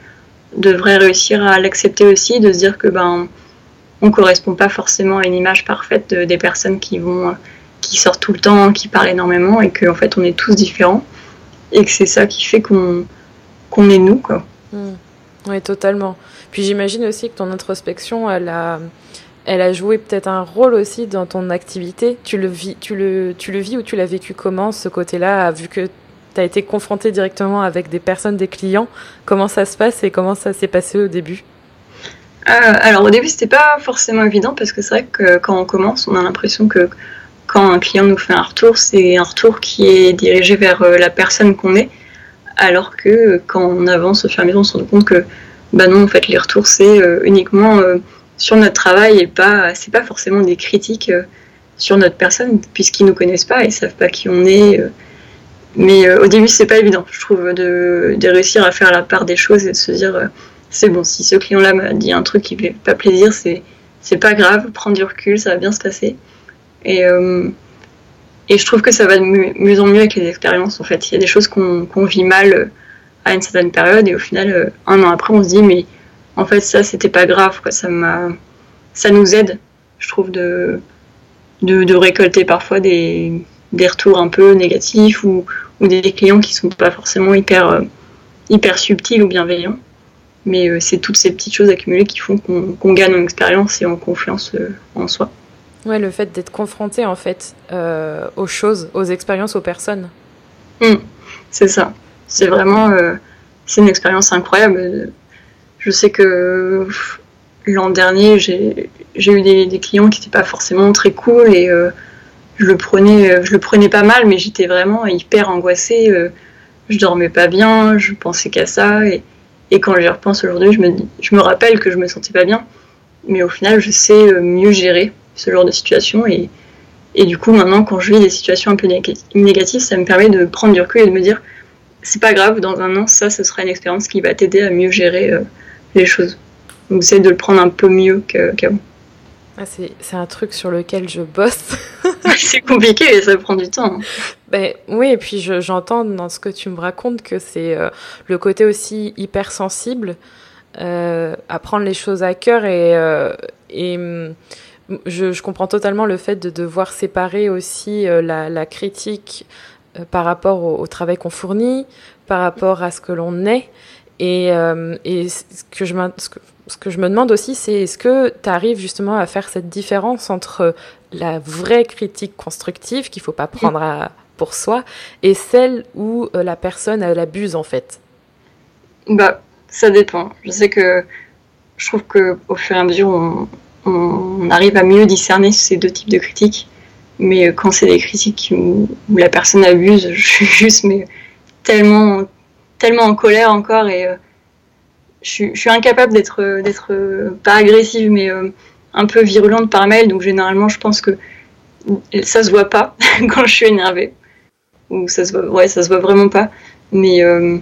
devraient réussir à l'accepter aussi, de se dire que ben on correspond pas forcément à une image parfaite de, des personnes qui vont qui sortent tout le temps, qui parlent énormément et qu'en fait on est tous différents et que c'est ça qui fait qu'on est nous quoi. Mmh. Oui, totalement. Puis j'imagine aussi que ton introspection, elle a, elle a joué peut-être un rôle aussi dans ton activité. Tu le vis, tu le, tu le vis ou tu l'as vécu comment ce côté-là, vu que as été confronté directement avec des personnes, des clients? Comment ça se passe et comment ça s'est passé au début? Euh, Alors au début, c'était pas forcément évident parce que c'est vrai que quand on commence, on a l'impression que quand un client nous fait un retour, c'est un retour qui est dirigé vers euh, la personne qu'on est. Alors que quand on avance au fur et à mesure, on se rend compte que bah non, en fait, les retours, c'est uniquement sur notre travail et pas, c'est pas forcément des critiques sur notre personne, puisqu'ils nous connaissent pas, ils savent pas qui on est. Euh. Mais euh, au début, c'est pas évident, je trouve, de, réussir à faire la part des choses et de se dire, euh, c'est bon, si ce client-là m'a dit un truc qui ne fait pas plaisir, c'est pas grave, prendre du recul, ça va bien se passer. Et je trouve que ça va de mieux en mieux avec les expériences. En fait, il y a des choses qu'on vit mal à une certaine période et au final, un an après, on se dit, mais en fait, ça, c'était pas grave. Ça, nous aide, je trouve, de, de, récolter parfois des, des, retours un peu négatifs ou, ou, des clients qui sont pas forcément hyper, euh, hyper subtils ou bienveillants. Mais euh, c'est toutes ces petites choses accumulées qui font qu'on gagne en expérience et en confiance euh, en soi. Ouais, le fait d'être confronté en fait aux choses, aux expériences, aux personnes. Mmh, c'est ça. C'est vraiment, c'est une expérience incroyable. Je sais que l'an dernier, j'ai eu des, clients qui n'étaient pas forcément très cool et euh, je, le prenais, euh, je le prenais pas mal, mais j'étais vraiment hyper angoissée. Euh, je dormais pas bien, je pensais qu'à ça. Et, et quand j'y repense aujourd'hui, je me, je me rappelle que je me sentais pas bien. Mais au final, je sais mieux gérer ce genre de situation. Et, et du coup, maintenant, quand je vis des situations un peu négatives, ça me permet de prendre du recul et de me dire c'est pas grave, dans un an, ça, ce sera une expérience qui va t'aider à mieux gérer les choses. Donc j'essaie de le prendre un peu mieux qu'avant. Ah, c'est un truc sur lequel je bosse. c'est compliqué et ça prend du temps. Hein. Ben, oui, et puis j'entends dans ce que tu me racontes que c'est euh, le côté aussi hypersensible euh, à prendre les choses à cœur et, euh, et mm, je, comprends totalement le fait de devoir séparer aussi euh, la, critique par rapport au, travail qu'on fournit, par rapport à ce que l'on est. Et, et ce que je, me demande aussi, c'est est-ce que tu arrives justement à faire cette différence entre la vraie critique constructive qu'il faut pas prendre pour soi et celle où euh, la personne elle abuse en fait? Bah, ça dépend. Je sais que je trouve que au fur et à mesure on, on arrive à mieux discerner ces deux types de critiques. Mais euh, quand c'est des critiques où, la personne abuse, je suis juste mais tellement tellement en colère encore et euh, je, suis incapable d'être d'être pas agressive mais euh, un peu virulente par mail. Donc généralement je pense que ça se voit pas quand je suis énervée. Ou ça se voit ouais ça se voit vraiment pas. Mais euh,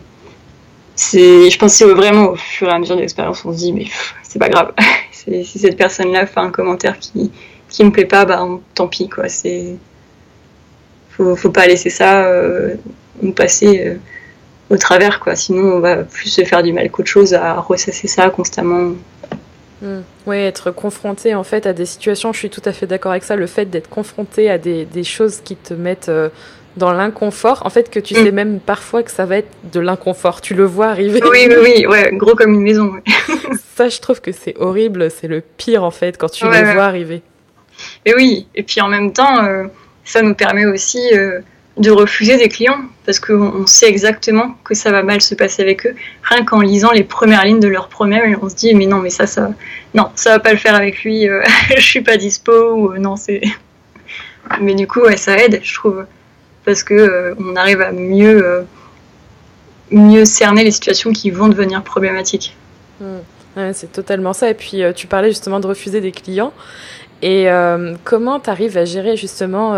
c'est je pense que vraiment au fur et à mesure de l'expérience on se dit mais c'est pas grave si cette personne là fait un commentaire qui qui me plaît pas bah tant pis quoi c'est faut, faut pas laisser ça euh, nous passer au travers, quoi. Sinon, on va plus se faire du mal qu'autre chose à ressasser ça constamment. Hmm. Oui, être confronté en fait à des situations, je suis tout à fait d'accord avec ça, le fait d'être confronté à des, des, choses qui te mettent euh, dans l'inconfort, en fait que tu sais même parfois que ça va être de l'inconfort, tu le vois arriver. Oui, oui, oui, ouais, gros comme une maison. ça, je trouve que c'est horrible, c'est le pire en fait quand tu le vois arriver. Et oui, et puis en même temps, euh, ça nous permet aussi... Euh, de refuser des clients parce qu'on sait exactement que ça va mal se passer avec eux. Rien qu'en lisant les premières lignes de leur promesse, on se dit mais non mais ça ça non ça va pas le faire avec lui, euh, je suis pas dispo ou euh, non c'est. Mais du coup ouais, ça aide je trouve parce que euh, on arrive à mieux mieux cerner les situations qui vont devenir problématiques. Mmh. c'est totalement ça et puis tu parlais justement de refuser des clients et comment tu arrives à gérer justement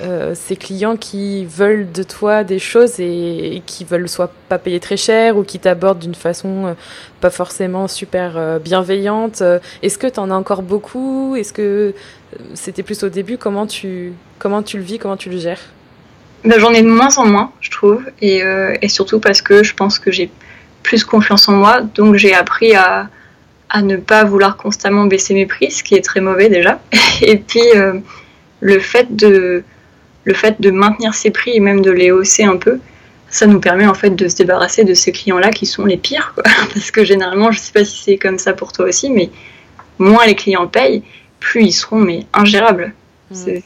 euh, ces clients qui veulent de toi des choses et, qui veulent soit pas payer très cher ou qui t'abordent d'une façon euh, pas forcément super euh, bienveillante? Est-ce que tu en as encore beaucoup? Est-ce que c'était plus au début? Comment tu, comment tu le vis? Comment tu le gères? Ben, J'en ai de moins en moins, je trouve. Et, et surtout parce que je pense que j'ai plus confiance en moi. Donc j'ai appris à, à ne pas vouloir constamment baisser mes prix, ce qui est très mauvais déjà. Et puis le fait de le fait de maintenir ces prix et même de les hausser un peu, ça nous permet en fait de se débarrasser de ces clients-là qui sont les pires. Parce que généralement, je ne sais pas si c'est comme ça pour toi aussi, mais moins les clients payent, plus ils seront mais ingérables. Mmh.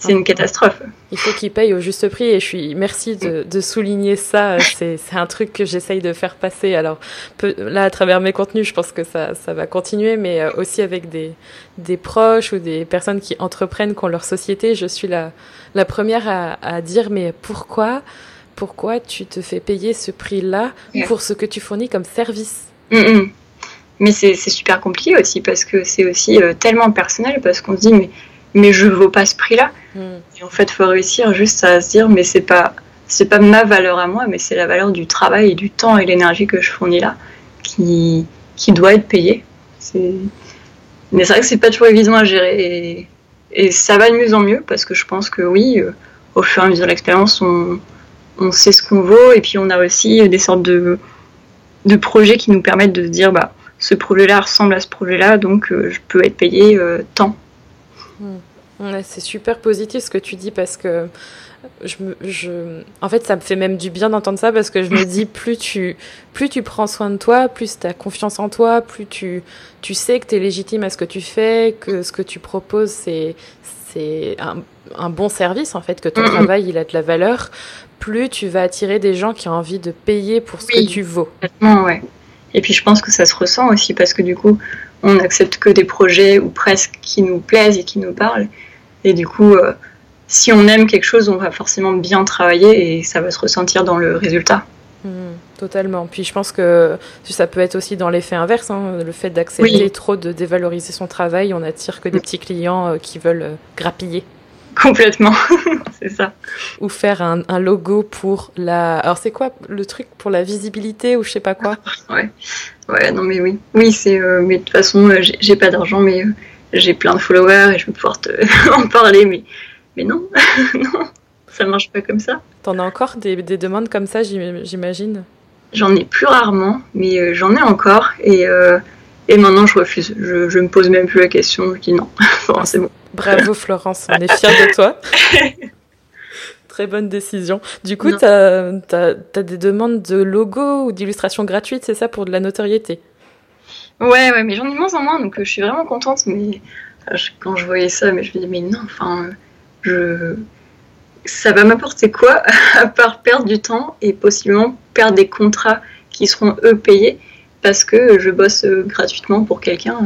C'est une catastrophe. Il faut qu'ils payent au juste prix et je suis merci de, de souligner ça. C'est un truc que j'essaye de faire passer. Alors là, à travers mes contenus, je pense que ça, ça va continuer, mais euh, aussi avec des, des proches ou des personnes qui entreprennent, qui ont leur société, je suis la, la première à, à dire mais pourquoi, pourquoi tu te fais payer ce prix-là pour ce que tu fournis comme service? Mm, mm. Mais c'est super compliqué aussi parce que c'est aussi euh, tellement personnel parce qu'on se dit mais mais je vaux pas ce prix-là. Hmm. Et en fait, faut réussir juste à se dire, mais c'est pas, c'est pas ma valeur à moi, mais c'est la valeur du travail et du temps et l'énergie que je fournis là qui, qui doit être payée. Mais c'est vrai que c'est pas toujours évident à gérer et, et, ça va de mieux en mieux parce que je pense que oui, euh, au fur et à mesure de l'expérience, on, on sait ce qu'on vaut et puis on a aussi des sortes de, de projets qui nous permettent de se dire, bah, ce projet-là ressemble à ce projet-là, donc euh, je peux être payé euh, tant. Hmm. c'est super positif ce que tu dis parce que je, je, en fait, ça me fait même du bien d'entendre ça parce que je me dis plus tu, plus tu prends soin de toi, plus tu as confiance en toi, plus tu, tu sais que tu es légitime à ce que tu fais, que ce que tu proposes, c'est, c'est un, un, bon service en fait, que ton travail il a de la valeur, plus tu vas attirer des gens qui ont envie de payer pour ce que tu vaux. Ouais. Et puis je pense que ça se ressent aussi parce que du coup, on n'accepte que des projets ou presque qui nous plaisent et qui nous parlent. Et du coup, euh, si on aime quelque chose, on va forcément bien travailler et ça va se ressentir dans le résultat. Mmh, totalement. Puis je pense que ça peut être aussi dans l'effet inverse, hein, le fait d'accepter trop de dévaloriser son travail, on attire que des petits clients euh, qui veulent euh, grappiller. Complètement, c'est ça. Ou faire un, un, logo pour la. Alors c'est quoi le truc pour la visibilité ou je sais pas quoi? Ouais, ouais, non mais oui, oui c'est. Euh, mais de toute façon, euh, j'ai pas d'argent, mais euh, j'ai plein de followers et je vais pouvoir te en parler, mais mais non, non, ça marche pas comme ça. T'en as encore des, des demandes comme ça, j'imagine? J'en ai plus rarement, mais j'en ai encore et. Et maintenant, je refuse. Je, je me pose même plus la question. Je dis non. c'est bon. Bravo Florence, on est fiers de toi. Très bonne décision. Du coup, tu as, des demandes de logo ou d'illustration gratuite, c'est ça, pour de la notoriété? Ouais, ouais, mais j'en ai moins en moins, donc euh, je suis vraiment contente. Mais quand je voyais ça, mais je me dis, mais non, enfin, je... ça va m'apporter quoi à part perdre du temps et possiblement perdre des contrats qui seront eux payés? Parce que je bosse euh, gratuitement pour quelqu'un.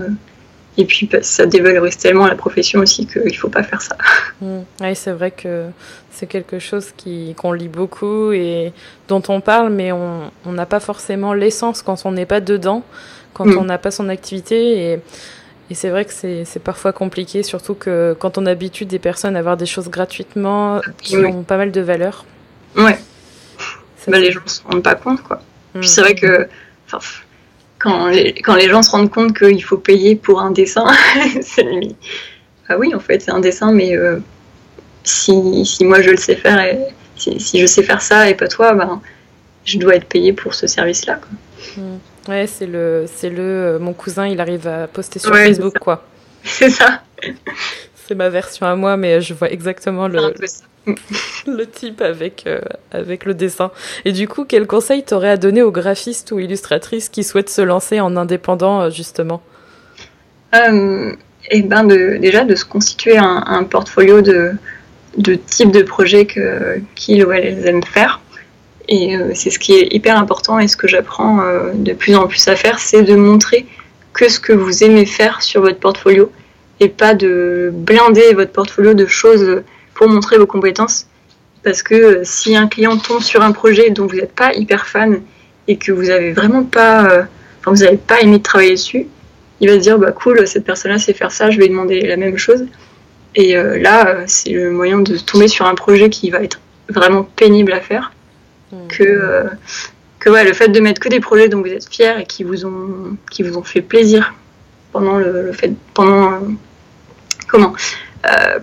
Et puis bah, ça dévalorise tellement la profession aussi qu'il ne faut pas faire ça. Mmh. Oui, c'est vrai que c'est quelque chose qu'on lit beaucoup et dont on parle, mais on n'a pas forcément l'essence quand on n'est pas dedans, quand mmh. on n'a pas son activité. Et, et c'est vrai que c'est parfois compliqué, surtout que quand on habitue des personnes à avoir des choses gratuitement qui ont pas mal de valeur. Ouais. Bah, les gens ne se rendent pas compte, quoi. Puis mmh. c'est vrai que quand les, quand les gens se rendent compte qu'il faut payer pour un dessin, c'est Ah oui, en fait, c'est un dessin, mais euh, si, si, moi je le sais faire, et, si, je sais faire ça et pas toi, ben, je dois être payé pour ce service-là. Mmh. Ouais, c'est le, c'est le, euh, mon cousin, il arrive à poster sur Facebook, quoi. C'est ça. c'est ma version à moi, mais je vois exactement le, le type avec, euh, avec le dessin. Et du coup, quel conseil t'aurais à donner aux graphistes ou illustratrices qui souhaitent se lancer en indépendant, euh, justement? Euh, Eh ben déjà, de se constituer un, portfolio de, de types de projets qu'ils ou elles aiment faire. Et c'est ce qui est hyper important et ce que j'apprends de plus en plus à faire, c'est de montrer que ce que vous aimez faire sur votre portfolio et pas de blinder votre portfolio de choses pour montrer vos compétences. Parce que euh, si un client tombe sur un projet dont vous n'êtes pas hyper fan et que vous avez vraiment pas, euh, enfin, vous n'avez pas aimé travailler dessus, il va se dire bah cool, cette personne-là sait faire ça, je vais demander la même chose. Et euh, là, c'est le moyen de tomber sur un projet qui va être vraiment pénible à faire. Mmh. Que, que ouais, le fait de mettre que des projets dont vous êtes fiers et qui vous ont, qui vous ont fait plaisir pendant le, fait, pendant, comment,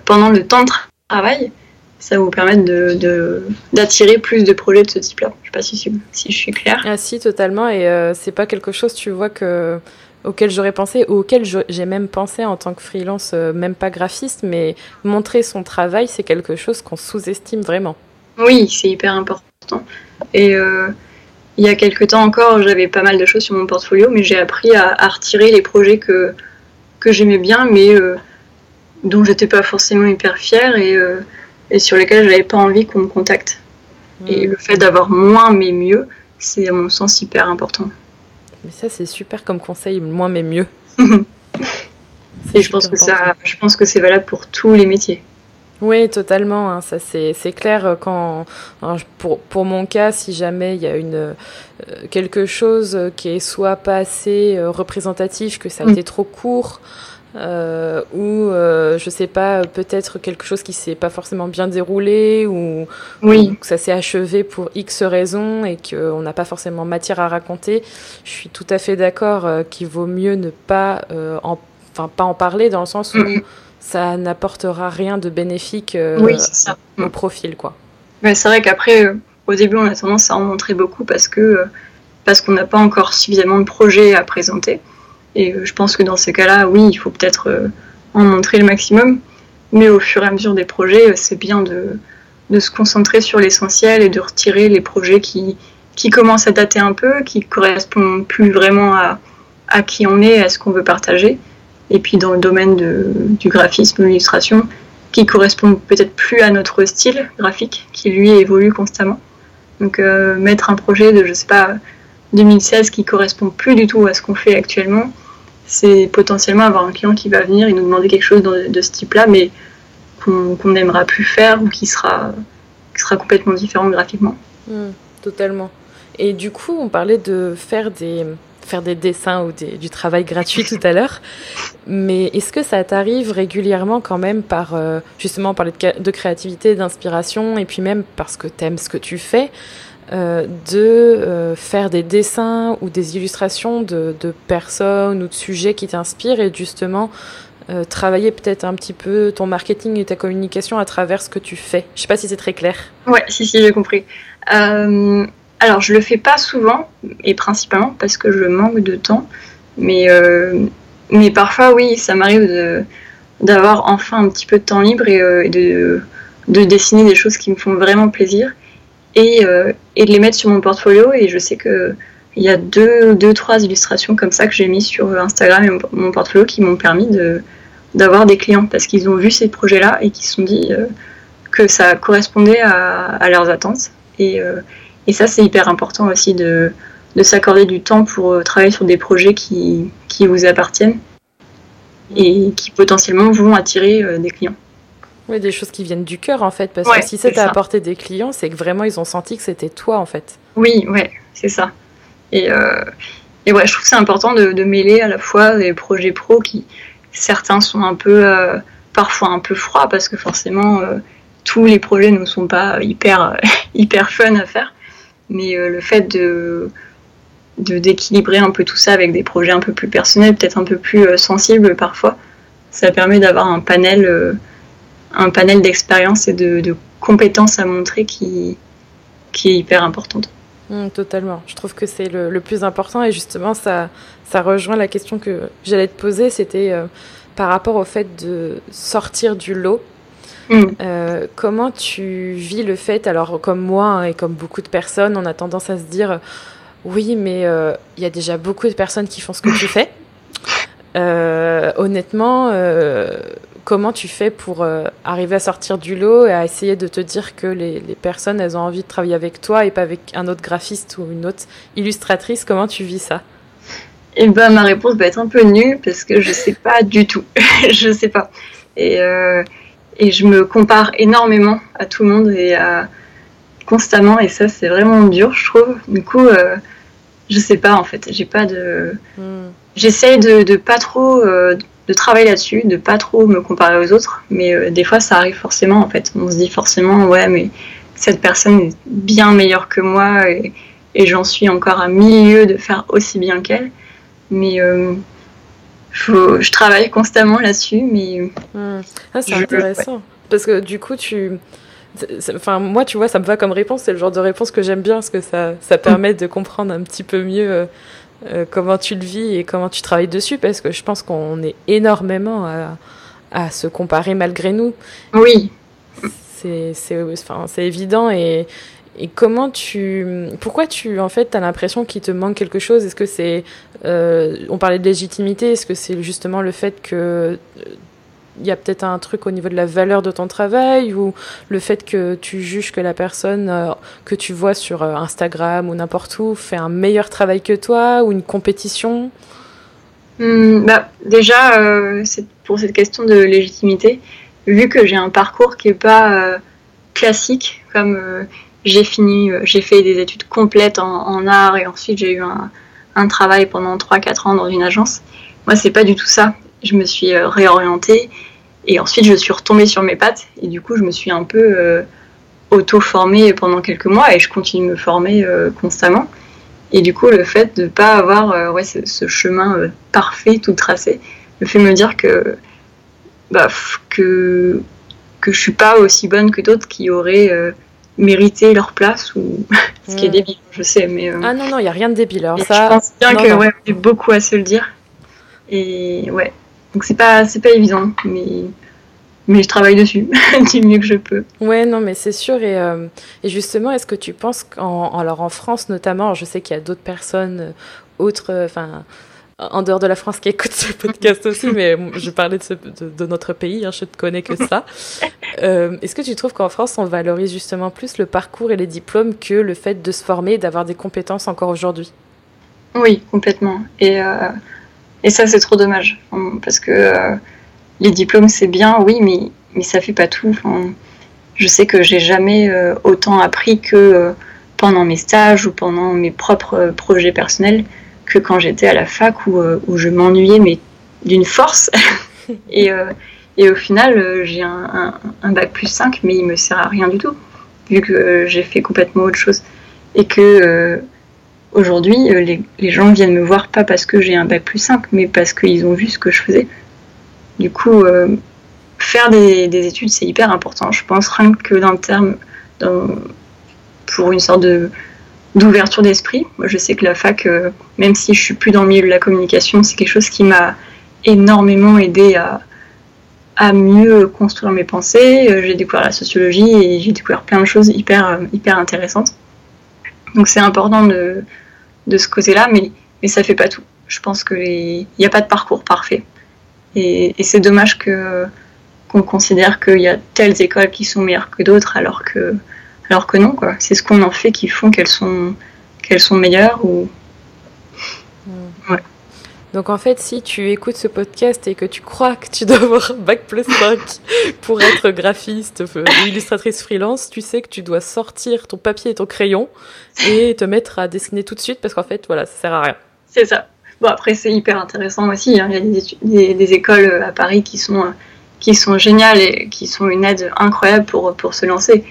pendant le temps de travail travail, ça va vous permettre d'attirer de, plus de projets de ce type-là. Je sais pas si, si, je suis claire. Ah si, totalement. Et euh, c'est pas quelque chose, tu vois, que auquel j'aurais pensé, ou auquel j'ai même pensé en tant que freelance, euh, même pas graphiste, mais montrer son travail, c'est quelque chose qu'on sous-estime vraiment. Oui, c'est hyper important. Et euh, il y a quelques temps encore, j'avais pas mal de choses sur mon portfolio, mais j'ai appris à, à, retirer les projets que, que j'aimais bien, mais dont j'étais pas forcément hyper fière et, et sur lesquels j'avais pas envie qu'on me contacte. Et le fait d'avoir moins mais mieux, c'est à mon sens hyper important. Mais ça, c'est super comme conseil, moins mais mieux. et je pense, que ça, je pense que c'est valable pour tous les métiers. Oui, totalement. Hein, ça c'est clair euh, quand pour, pour mon cas, si jamais il y a une euh, quelque chose qui est soit pas assez euh, représentatif, que ça a mm. été trop court, euh, ou euh, je sais pas peut-être quelque chose qui s'est pas forcément bien déroulé ou, oui. que ça s'est achevé pour X raisons et qu'on n'a pas forcément matière à raconter je suis tout à fait d'accord euh, qu'il vaut mieux ne pas euh, en enfin pas en parler dans le sens où ça n'apportera rien de bénéfique euh, oui, ça. au profil quoi mais c'est vrai qu'après au début on a tendance à en montrer beaucoup parce que parce qu'on n'a pas encore suffisamment de projets à présenter et euh, je pense que dans ces cas-là, oui, il faut peut-être euh, en montrer le maximum. Mais au fur et à mesure des projets, euh, c'est bien de, de, se concentrer sur l'essentiel et de retirer les projets qui, qui commencent à dater un peu, qui correspondent plus vraiment à, à qui on est, à ce qu'on veut partager. Et puis dans le domaine de, du graphisme, de l'illustration, qui correspondent peut-être plus à notre style graphique, qui lui évolue constamment. Donc mettre un projet de, je sais pas, 2016 qui correspond plus du tout à ce qu'on fait actuellement, c'est potentiellement avoir un client qui va venir et nous demander quelque chose de, ce type-là, mais qu'on n'aimera plus faire ou qui sera, complètement différent graphiquement. Mmh, totalement. Et du coup, on parlait de faire des, dessins ou du travail gratuit tout à l'heure, mais est-ce que ça t'arrive régulièrement quand même par, euh, justement, parler de, de créativité, d'inspiration, et puis même parce que tu aimes ce que tu fais, euh, de euh, faire des dessins ou des illustrations de, personnes ou de sujets qui t'inspirent et justement euh, travailler peut-être un petit peu ton marketing et ta communication à travers ce que tu fais. Je sais pas si c'est très clair. Ouais, si, si, j'ai compris. Alors, je le fais pas souvent et principalement parce que je manque de temps, mais, mais parfois, oui, ça m'arrive d'avoir enfin un petit peu de temps libre et, et de, de dessiner des choses qui me font vraiment plaisir et, euh, et de les mettre sur mon portfolio. Et je sais que il y a deux, deux, trois illustrations comme ça que j'ai mis sur Instagram et mon, portfolio qui m'ont permis de d'avoir des clients parce qu'ils ont vu ces projets-là et qui se sont dit euh, que ça correspondait à, à leurs attentes. Et, euh, et ça, c'est hyper important aussi de, de s'accorder du temps pour travailler sur des projets qui, qui vous appartiennent et qui potentiellement vont attirer des clients. Oui, des choses qui viennent du cœur en fait, parce ouais, que si ça t'a apporté des clients, c'est que vraiment ils ont senti que c'était toi en fait. Oui, ouais, c'est ça. Et, euh, et ouais, je trouve que c'est important de, de, mêler à la fois des projets pro qui, certains sont un peu, euh, parfois un peu froids, parce que forcément, euh, tous les projets ne sont pas hyper, hyper fun à faire. Mais le fait de d'équilibrer un peu tout ça avec des projets un peu plus personnels, peut-être un peu plus sensibles parfois, ça permet d'avoir un panel un panel d'expérience et de, de, compétences à montrer qui, qui est hyper importante. Mmh, totalement. Je trouve que c'est le, le, plus important et justement ça, ça rejoint la question que j'allais te poser, c'était euh, par rapport au fait de sortir du lot. Mmh. Euh, comment tu vis le fait, alors comme moi hein, et comme beaucoup de personnes, on a tendance à se dire oui mais il euh, y a déjà beaucoup de personnes qui font ce que tu fais. Euh, honnêtement, euh, comment tu fais pour euh, arriver à sortir du lot et à essayer de te dire que les, les, personnes, elles ont envie de travailler avec toi et pas avec un autre graphiste ou une autre illustratrice? Comment tu vis ça? Eh ben, ma réponse va être un peu nulle parce que je sais pas du tout. je sais pas. Et, euh, et je me compare énormément à tout le monde et à, constamment et ça, c'est vraiment dur, je trouve. Du coup, euh, je sais pas en fait. J'ai pas de. Mm. J'essaye de, de pas trop euh, de travailler là-dessus, de pas trop me comparer aux autres, mais euh, des fois ça arrive forcément en fait. On se dit forcément ouais mais cette personne est bien meilleure que moi et, et j'en suis encore à milieu de faire aussi bien qu'elle. Mais euh, faut, je travaille constamment là-dessus, mais. Mmh. Ah, c'est intéressant. Ouais. Parce que du coup, tu. Enfin, moi, tu vois, ça me va comme réponse. C'est le genre de réponse que j'aime bien parce que ça, ça permet de comprendre un petit peu mieux euh, comment tu le vis et comment tu travailles dessus parce que je pense qu'on est énormément à, à, se comparer malgré nous. Oui. C'est enfin, évident et, et comment tu pourquoi tu en fait as l'impression qu'il te manque quelque chose? Est-ce que c'est euh, on parlait de légitimité est-ce que c'est justement le fait que il y a peut-être un truc au niveau de la valeur de ton travail ou le fait que tu juges que la personne euh, que tu vois sur euh, Instagram ou n'importe où fait un meilleur travail que toi ou une compétition? Hmm, bah, Déjà, euh, pour cette question de légitimité, vu que j'ai un parcours qui n'est pas classique, comme j'ai fini, j'ai fait des études complètes en, en art et ensuite j'ai eu un, un travail pendant 3-4 ans dans une agence. Moi, c'est pas du tout ça je me suis euh, réorientée et ensuite je suis retombée sur mes pattes et du coup je me suis un peu euh, auto-formée pendant quelques mois et je continue de me former euh, constamment. Et du coup le fait de ne pas avoir ouais, ce, chemin parfait, tout tracé, me fait me dire que, bah, que, que je suis pas aussi bonne que d'autres qui auraient mérité leur place ou ce qui est débile, je sais. Mais, ah non, non, il n'y a rien de débile. Alors ça... Je pense bien que ouais, j'ai beaucoup à se le dire. Et ouais, donc c'est pas c'est pas évident, mais mais je travaille dessus du mieux que je peux. Ouais, non, mais c'est sûr. Et, euh, et justement, est-ce que tu penses qu'en alors en France notamment, je sais qu'il y a d'autres personnes euh, autres, euh, enfin. en dehors de la France qui écoutent ce podcast aussi, mais je parlais de, de, notre pays, hein, je ne connais que ça. Est-ce que tu trouves qu'en France, on valorise justement plus le parcours et les diplômes que le fait de se former et d'avoir des compétences encore aujourd'hui? Oui, complètement. Et et ça, c'est trop dommage. Parce que euh, les diplômes, c'est bien, oui, mais, mais ça fait pas tout. je sais que j'ai jamais euh, autant appris que euh, pendant mes stages ou pendant mes propres projets personnels que quand j'étais à la fac où, où je m'ennuyais, mais d'une force. et, et, au final, j'ai un, un, bac plus 5, mais il me sert à rien du tout, vu que j'ai fait complètement autre chose. Et que Aujourd'hui, euh, les, gens viennent me voir pas parce que j'ai un bac plus 5, mais parce qu'ils ont vu ce que je faisais. Du coup, euh, faire des, études, c'est hyper important. Je pense rien que dans le terme, pour une sorte de d'ouverture d'esprit. Moi, je sais que la fac, euh, même si je suis plus dans le milieu de la communication, c'est quelque chose qui m'a énormément aidé à, à mieux construire mes pensées. J'ai découvert la sociologie et j'ai découvert plein de choses hyper, hyper intéressantes. Donc c'est important de, de ce côté-là, mais, mais ça fait pas tout. Je pense qu'il n'y a pas de parcours parfait. Et, c'est dommage que qu'on considère qu'il y a telles écoles qui sont meilleures que d'autres, alors que, alors que non. C'est ce qu'on en fait qui font qu'elles sont, qu'elles sont meilleures. Ou... Donc en fait, si tu écoutes ce podcast et que tu crois que tu dois avoir bac plus 5 pour être graphiste ou illustratrice freelance, tu sais que tu dois sortir ton papier et ton crayon et te mettre à dessiner tout de suite parce qu'en fait, voilà, ça sert à rien. C'est ça. Bon après, c'est hyper intéressant aussi. Hein. Il y a des, écoles euh, à Paris qui sont euh, qui sont géniales et qui sont une aide incroyable pour pour se lancer.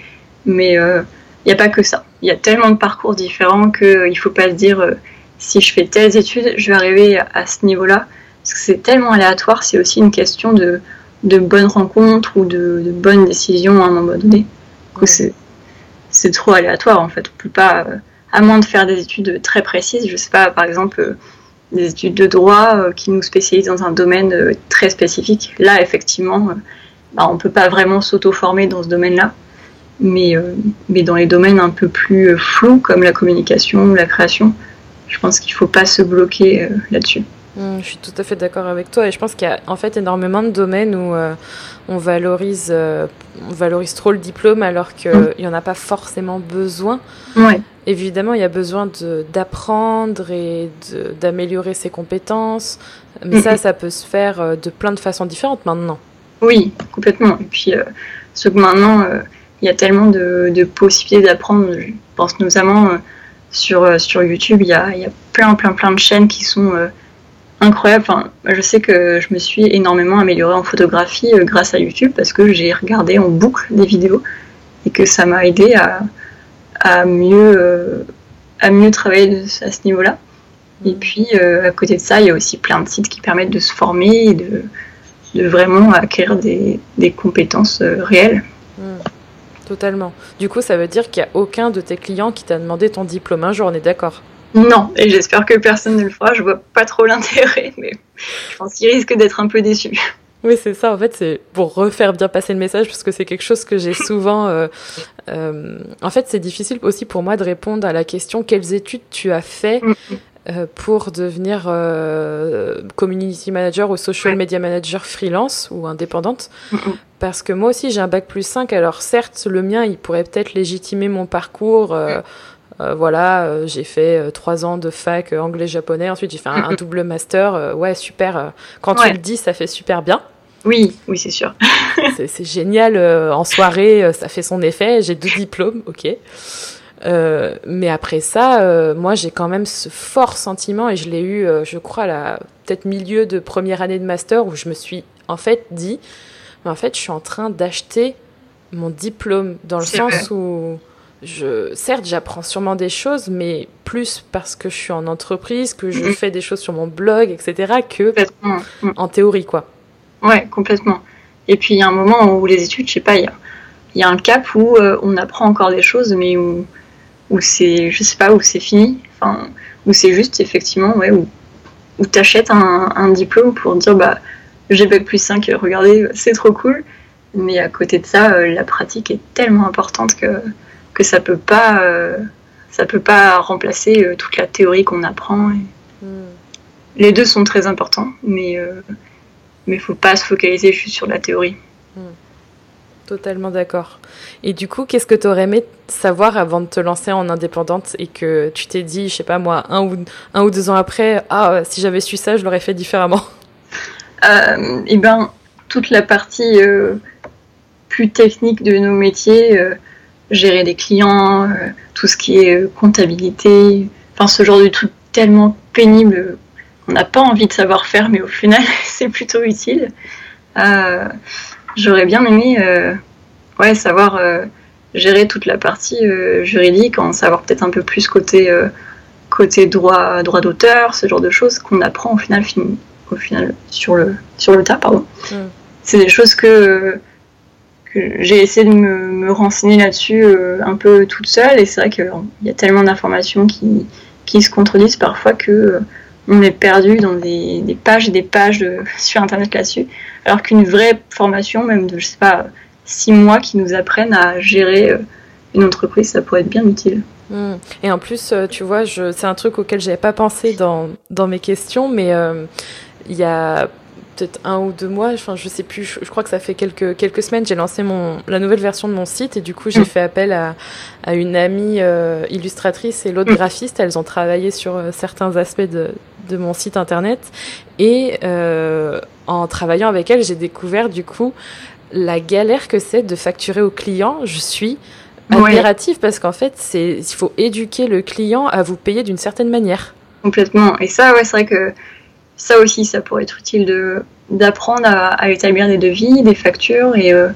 Mais euh, il n'y a pas que ça. Il y a tellement de parcours différents qu'il ne faut pas se dire si je fais telles études, je vais arriver à ce niveau-là. Parce que c'est tellement aléatoire, c'est aussi une question de, de bonnes rencontres ou de, bonnes décisions à un moment donné. c'est trop aléatoire en fait. On peut pas, euh, à moins de faire des études très précises, je sais pas, par exemple, euh, des études de droit euh, qui nous spécialisent dans un domaine très spécifique. Là, effectivement, bah, on peut pas vraiment s'auto-former dans ce domaine-là. Mais, mais dans les domaines un peu plus flous, comme la communication, la création, je pense qu'il ne faut pas se bloquer euh, là-dessus. Mmh, je suis tout à fait d'accord avec toi et je pense qu'il y a en fait énormément de domaines où euh, on, valorise, euh, on valorise trop le diplôme alors qu'il mmh. n'y en a pas forcément besoin. Ouais. Évidemment, il y a besoin d'apprendre et d'améliorer ses compétences, mais mmh. ça, ça peut se faire de plein de façons différentes maintenant. Oui, complètement. Et puis, ce que maintenant, il y a tellement de, de possibilités d'apprendre, je pense notamment sur, euh, sur YouTube, il y a, plein, plein, plein de chaînes qui sont euh, incroyables. Je sais que je me suis énormément améliorée en photographie euh, grâce à YouTube parce que j'ai regardé en boucle des vidéos et que ça m'a aidé à, mieux, travailler à ce niveau-là. Et puis, à côté de ça, il y a aussi plein de sites qui permettent de se former et de, vraiment acquérir des, compétences réelles. Mmh. Totalement. Du coup, ça veut dire qu'il n'y a aucun de tes clients qui t'a demandé ton diplôme un jour, on est d'accord Non, et j'espère que personne ne le fera. Je vois pas trop l'intérêt, mais je pense qu'il risque d'être un peu déçu. Oui, c'est ça. En fait, c'est pour refaire bien passer le message, parce que c'est quelque chose que j'ai souvent. Euh, euh, en fait, c'est difficile aussi pour moi de répondre à la question quelles études tu as fait? Mm. pour devenir community manager ou social media manager freelance ou indépendante. Parce que moi aussi, j'ai un bac plus 5. Alors certes, le mien, il pourrait peut-être légitimer mon parcours. voilà, j'ai fait trois ans de fac anglais-japonais. Ensuite, j'ai fait un, double master. ouais, super. Quand tu le dis, ça fait super bien. Oui, oui, c'est sûr. c'est génial. Euh, en soirée, euh, ça fait son effet. J'ai deux diplômes, ok. Euh, mais après ça, moi, j'ai quand même ce fort sentiment, et je l'ai eu, je crois, à la peut-être milieu de première année de master, où je me suis en fait dit, mais en fait, je suis en train d'acheter mon diplôme, dans le sens où je, certes, j'apprends sûrement des choses, mais plus parce que je suis en entreprise, que je fais des choses sur mon blog, etc., que en théorie, quoi. Ouais, complètement. Et puis il y a un moment où les études, je sais pas, il y a, un cap où euh, on apprend encore des choses, mais où, où c'est, je sais pas, où c'est fini. Enfin, où c'est juste effectivement, ouais, où, où tu achètes un, diplôme pour dire, bah, j'ai bac plus 5, regardez, c'est trop cool. Mais à côté de ça, euh, la pratique est tellement importante que, que ça peut pas, euh, ça peut pas remplacer toute la théorie qu'on apprend. Hmm. Les deux sont très importants, mais mais il faut pas se focaliser juste sur la théorie. Hmm. Totalement d'accord. Et du coup, qu'est-ce que tu aurais aimé savoir avant de te lancer en indépendante et que tu t'es dit, je sais pas moi, un ou, un ou deux ans après, ah, si j'avais su ça, je l'aurais fait différemment? Euh, Eh ben, toute la partie euh, plus technique de nos métiers, euh, gérer des clients, euh, tout ce qui est comptabilité, enfin ce genre de truc tellement pénible on n'a pas envie de savoir faire, mais au final, c'est plutôt utile. J'aurais bien aimé euh, ouais, savoir euh, gérer toute la partie juridique, en savoir peut-être un peu plus côté, côté droit, droit d'auteur, ce genre de choses qu'on apprend au final, au final sur, le, sur le tas. Pardon. Mm. C'est des choses que, j'ai essayé de me, renseigner là-dessus un peu toute seule, et c'est vrai qu'il y a tellement d'informations qui, qui se contredisent parfois que on est perdu dans des, pages et des pages sur Internet là-dessus. Alors qu'une vraie formation, même de, je sais pas, six mois qui nous apprennent à gérer euh, une entreprise, ça pourrait être bien utile. Hmm. Et en plus, euh, tu vois, c'est un truc auquel j'avais pas pensé dans, dans mes questions, mais euh, il y a peut-être un ou deux mois, enfin je sais plus, je, crois que ça fait quelques, quelques semaines, j'ai lancé mon, la nouvelle version de mon site et du coup j'ai mm. fait appel à, à une amie euh, illustratrice et l'autre mm. graphiste. Elles ont travaillé sur certains aspects de, de mon site internet et euh, en travaillant avec elles, j'ai découvert du coup la galère que c'est de facturer au client. Je suis admirative parce qu'en fait, c'est il faut éduquer le client à vous payer d'une certaine manière. Complètement. Et ça, ouais, c'est vrai que ça aussi, ça pourrait être utile de d'apprendre à, établir des devis, des factures, et, euh,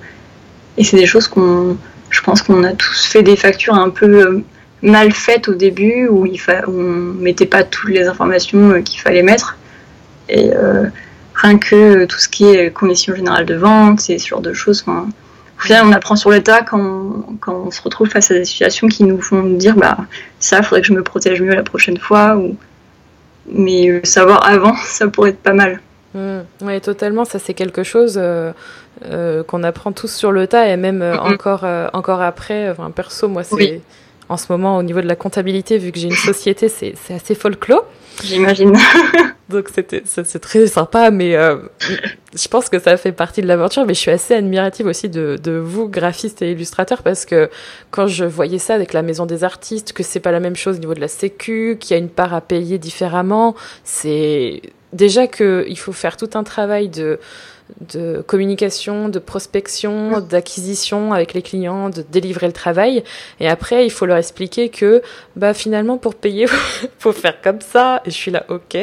et c'est des choses qu'on, je pense qu'on a tous fait des factures un peu euh, mal faites au début, où, il fa on mettait pas toutes les informations euh, qu'il fallait mettre, et rien que tout ce qui est conditions générales de vente, et ce genre de choses, au final, on apprend sur l'état quand, quand on se retrouve face à des situations qui nous font dire, bah, ça, faudrait que je me protège mieux la prochaine fois, ou mais euh, savoir avant, ça pourrait être pas mal. Mmh. oui, totalement. Ça, c'est quelque chose euh, euh, qu'on apprend tous sur le tas et même encore, encore après. Enfin, perso, moi, c'est en ce moment au niveau de la comptabilité, vu que j'ai une société, c'est assez folklore. J'imagine. Donc c'était c'est très sympa, mais euh, je pense que ça fait partie de l'aventure. Mais je suis assez admirative aussi de, de vous, graphistes et illustrateurs, parce que quand je voyais ça avec la maison des artistes, que c'est pas la même chose au niveau de la sécu, qu'il y a une part à payer différemment, c'est déjà que il faut faire tout un travail de de communication, de prospection, d'acquisition avec les clients, de délivrer le travail. Et après, il faut leur expliquer que bah, finalement, pour payer, faut faire comme ça. Et je suis là, ok.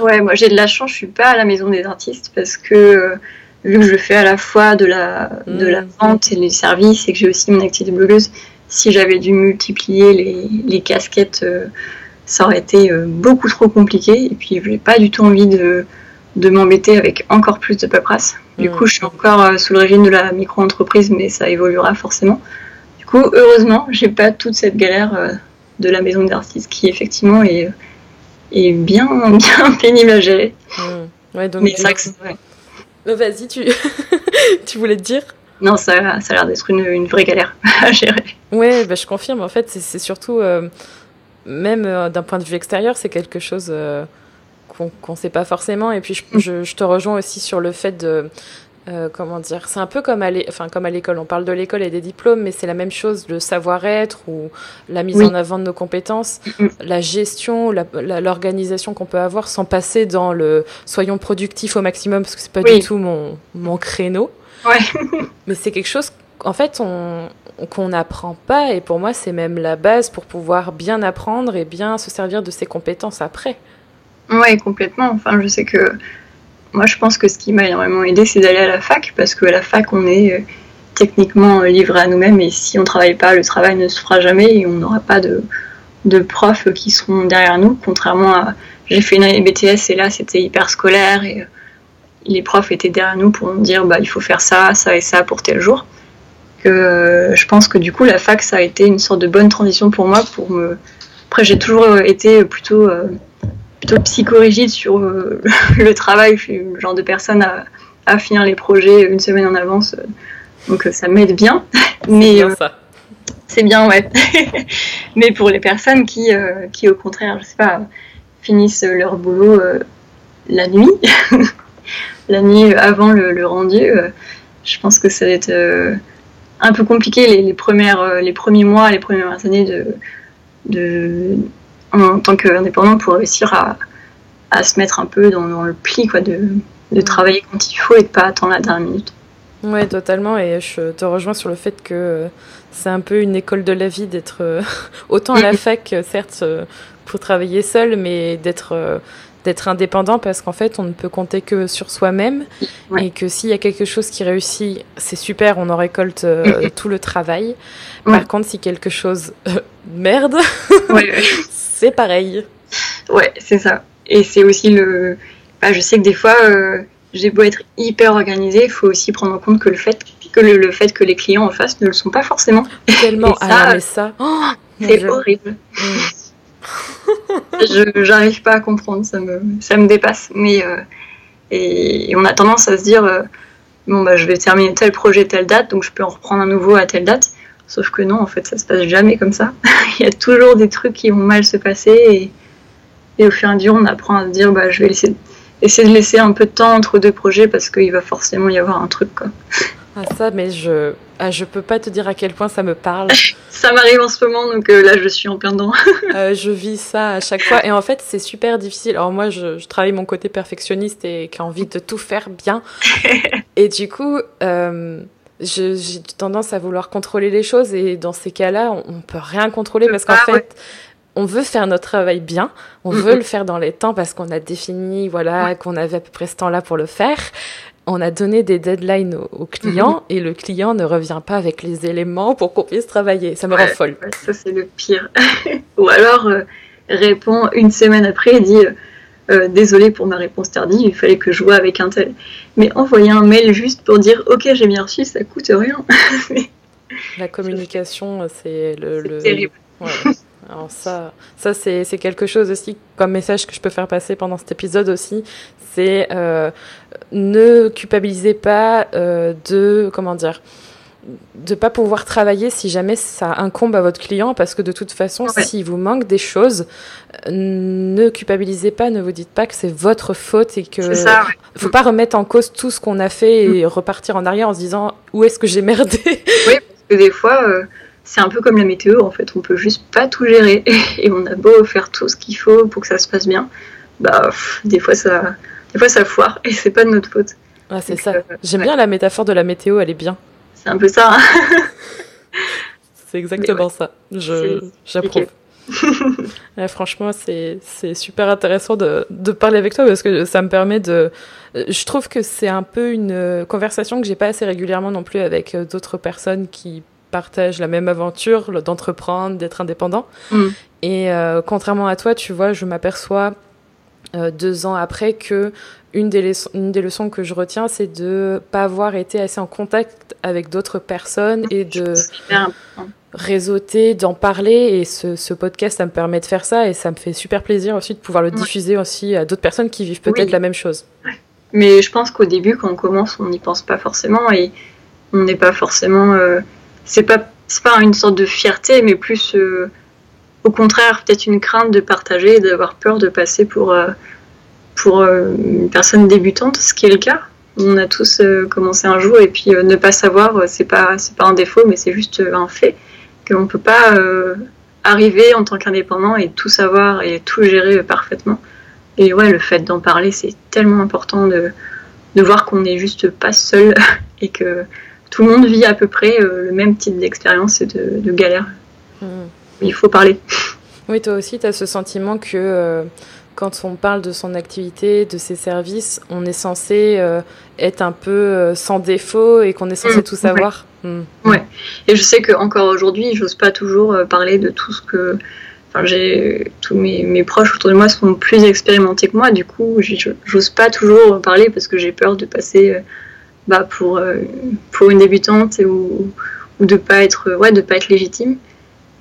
Ouais, moi j'ai de la chance, je suis pas à la maison des artistes parce que euh, vu que je fais à la fois de la, de la mm. vente et les services et que j'ai aussi mon activité blogueuse, si j'avais dû multiplier les, les casquettes, euh, ça aurait été euh, beaucoup trop compliqué. Et puis, je n'ai pas du tout envie de de m'embêter avec encore plus de paperasse. Du coup, je suis encore euh, sous le régime de la micro-entreprise, mais ça évoluera forcément. Du coup, heureusement, j'ai pas toute cette galère euh, de la maison d'artiste qui, effectivement, est, est bien, bien pénible à gérer. Mmh. Ouais, donc mais ça, euh, Vas-y, tu... tu voulais te dire? Non, ça, ça a l'air d'être une, une, vraie galère à gérer. Ouais, bah, je confirme. En fait, c'est surtout même d'un point de vue extérieur, c'est quelque chose qu'on ne sait pas forcément. Et puis, je, je, je, te rejoins aussi sur le fait de euh, comment dire C'est un peu comme à l'école. On parle de l'école et des diplômes, mais c'est la même chose, le savoir-être ou la mise en avant de nos compétences, la gestion, l'organisation qu'on peut avoir sans passer dans le soyons productifs au maximum, parce que c'est pas du tout mon, mon créneau. mais c'est quelque chose, en fait, on qu'on n'apprend pas, et pour moi, c'est même la base pour pouvoir bien apprendre et bien se servir de ses compétences après. Oui, complètement. Enfin, je sais que moi, je pense que ce qui m'a énormément aidé, c'est d'aller à la fac, parce qu'à la fac, on est euh, techniquement euh, livré à nous-mêmes, et si on ne travaille pas, le travail ne se fera jamais, et on n'aura pas de, de profs qui seront derrière nous, contrairement à... J'ai fait une année BTS, et là, c'était hyper scolaire, et euh, les profs étaient derrière nous pour nous dire, bah, il faut faire ça, ça et ça pour tel jour. Que, je pense que du coup, la fac, ça a été une sorte de bonne transition pour moi, pour me... Après, j'ai toujours été plutôt plutôt psychorigide sur euh, le travail. Je suis le genre de personne à, à, finir les projets une semaine en avance. Donc euh, ça m'aide bien. Mais bien ça. C'est bien, ouais. Mais pour les personnes qui, euh, qui, au contraire, je sais pas, finissent leur boulot la nuit, la nuit avant le, rendu, je pense que ça va être un peu compliqué les, les, premières, les premiers mois, les premières années de, de en tant qu'indépendant pour réussir à, à, se mettre un peu dans, le pli, quoi, de, de, travailler quand il faut et de pas attendre la dernière minute. Ouais, totalement. Et je te rejoins sur le fait que c'est un peu une école de la vie d'être euh, autant à la fac, certes, euh, pour travailler seul, mais d'être euh, d'être indépendant parce qu'en fait, on ne peut compter que sur soi-même et que s'il y a quelque chose qui réussit, c'est super, on en récolte tout le travail. Par contre, si quelque chose merde, c'est pareil. Ouais, c'est ça. Et c'est aussi le. Bah, je sais que des fois, euh, j'ai beau être hyper organisée, il faut aussi prendre en compte que le fait que le, fait que les clients en face ne le sont pas forcément. Tellement. ça, ah, mais ça. Oh, c'est horrible. Mm. Je j'arrive pas à comprendre, ça me, dépasse. Mais euh, et, on a tendance à se dire euh, bon bah je vais terminer tel projet telle date, donc je peux en reprendre un nouveau à telle date. Sauf que non, en fait, ça se passe jamais comme ça. Il y a toujours des trucs qui vont mal se passer et, au fur et à mesure, on apprend à se dire, bah, je vais essayer de laisser un peu de temps entre deux projets parce qu'il va forcément y avoir un truc. Ah ça, mais je ah, je peux pas te dire à quel point ça me parle. ça m'arrive en ce moment, donc euh, là je suis en plein dedans. Euh, je vis ça à chaque fois, et en fait c'est super difficile. Alors moi, je, travaille mon côté perfectionniste et qui a envie de tout faire bien, et du coup, euh, j'ai tendance à vouloir contrôler les choses et dans ces cas-là, on, ne peut rien contrôler parce qu'en fait, on veut faire notre travail bien, on veut le faire dans les temps parce qu'on a défini, voilà, qu'on avait à peu près ce temps-là pour le faire. On a donné des deadlines au, client et le client ne revient pas avec les éléments pour qu'on puisse travailler. Ça me rend folle. ça, c'est le pire. Ou alors, euh, répond une semaine après et dit euh, euh, désolé pour ma réponse tardive, il fallait que je vois avec un tel. Mais envoyer un mail juste pour dire ok j'ai bien reçu, ça coûte rien. La communication, c'est le, terrible. Alors ça, ça c'est quelque chose aussi comme message que je peux faire passer pendant cet épisode aussi, c'est euh, ne culpabilisez pas euh, de comment dire de pas pouvoir travailler si jamais ça incombe à votre client parce que de toute façon s'il vous manque des choses ne culpabilisez pas ne vous dites pas que c'est votre faute et que ça, faut pas remettre en cause tout ce qu'on a fait et mm. repartir en arrière en se disant où est-ce que j'ai merdé? Oui parce que des fois euh, c'est un peu comme la météo en fait on peut juste pas tout gérer et on a beau faire tout ce qu'il faut pour que ça se passe bien bah des fois ça des fois ça foire et c'est pas de notre faute ah, c'est ça. Euh, J'aime bien la métaphore de la météo, elle est bien. C'est un peu ça. Hein. c'est exactement ça. J'approuve. franchement, c'est super intéressant de, de, parler avec toi parce que ça me permet de. Je trouve que c'est un peu une conversation que j'ai pas assez régulièrement non plus avec d'autres personnes qui partagent la même aventure d'entreprendre, d'être indépendant. Mm. Et euh, contrairement à toi, tu vois, je m'aperçois euh, deux ans après que une des, leçons, une des leçons que je retiens, c'est de pas avoir été assez en contact avec d'autres personnes et de réseauter, d'en parler. Et ce, podcast, ça me permet de faire ça et ça me fait super plaisir aussi de pouvoir le diffuser aussi à d'autres personnes qui vivent peut-être la même chose. Mais je pense qu'au début, quand on commence, on n'y pense pas forcément et on n'est pas forcément. Euh, c'est pas, pas une sorte de fierté, mais plus. Euh, au contraire peut-être une crainte de partager d'avoir peur de passer pour, pour une personne débutante, ce qui est le cas. On a tous commencé un jour et puis ne pas savoir, c'est pas, c'est pas un défaut, mais c'est juste un fait qu'on peut pas arriver en tant qu'indépendant et tout savoir et tout gérer parfaitement. Et ouais, le fait d'en parler, c'est tellement important de, de voir qu'on n'est juste pas seul et que tout le monde vit à peu près euh, le même type d'expérience et de, de galère. Hmm. Il faut parler. Oui, toi aussi, tu as ce sentiment que euh, quand on parle de son activité, de ses services, on est censé euh, être un peu sans défaut et qu'on est censé hmm. tout savoir. Hmm. Ouais. Et je sais qu'encore aujourd'hui, j'ose pas toujours parler de tout ce que j'ai tous mes, proches autour de moi sont plus expérimentés que moi, du coup, j'ose pas toujours parler parce que j'ai peur de passer bah, pour, euh, pour une débutante ou, ou de pas être ouais de pas être légitime.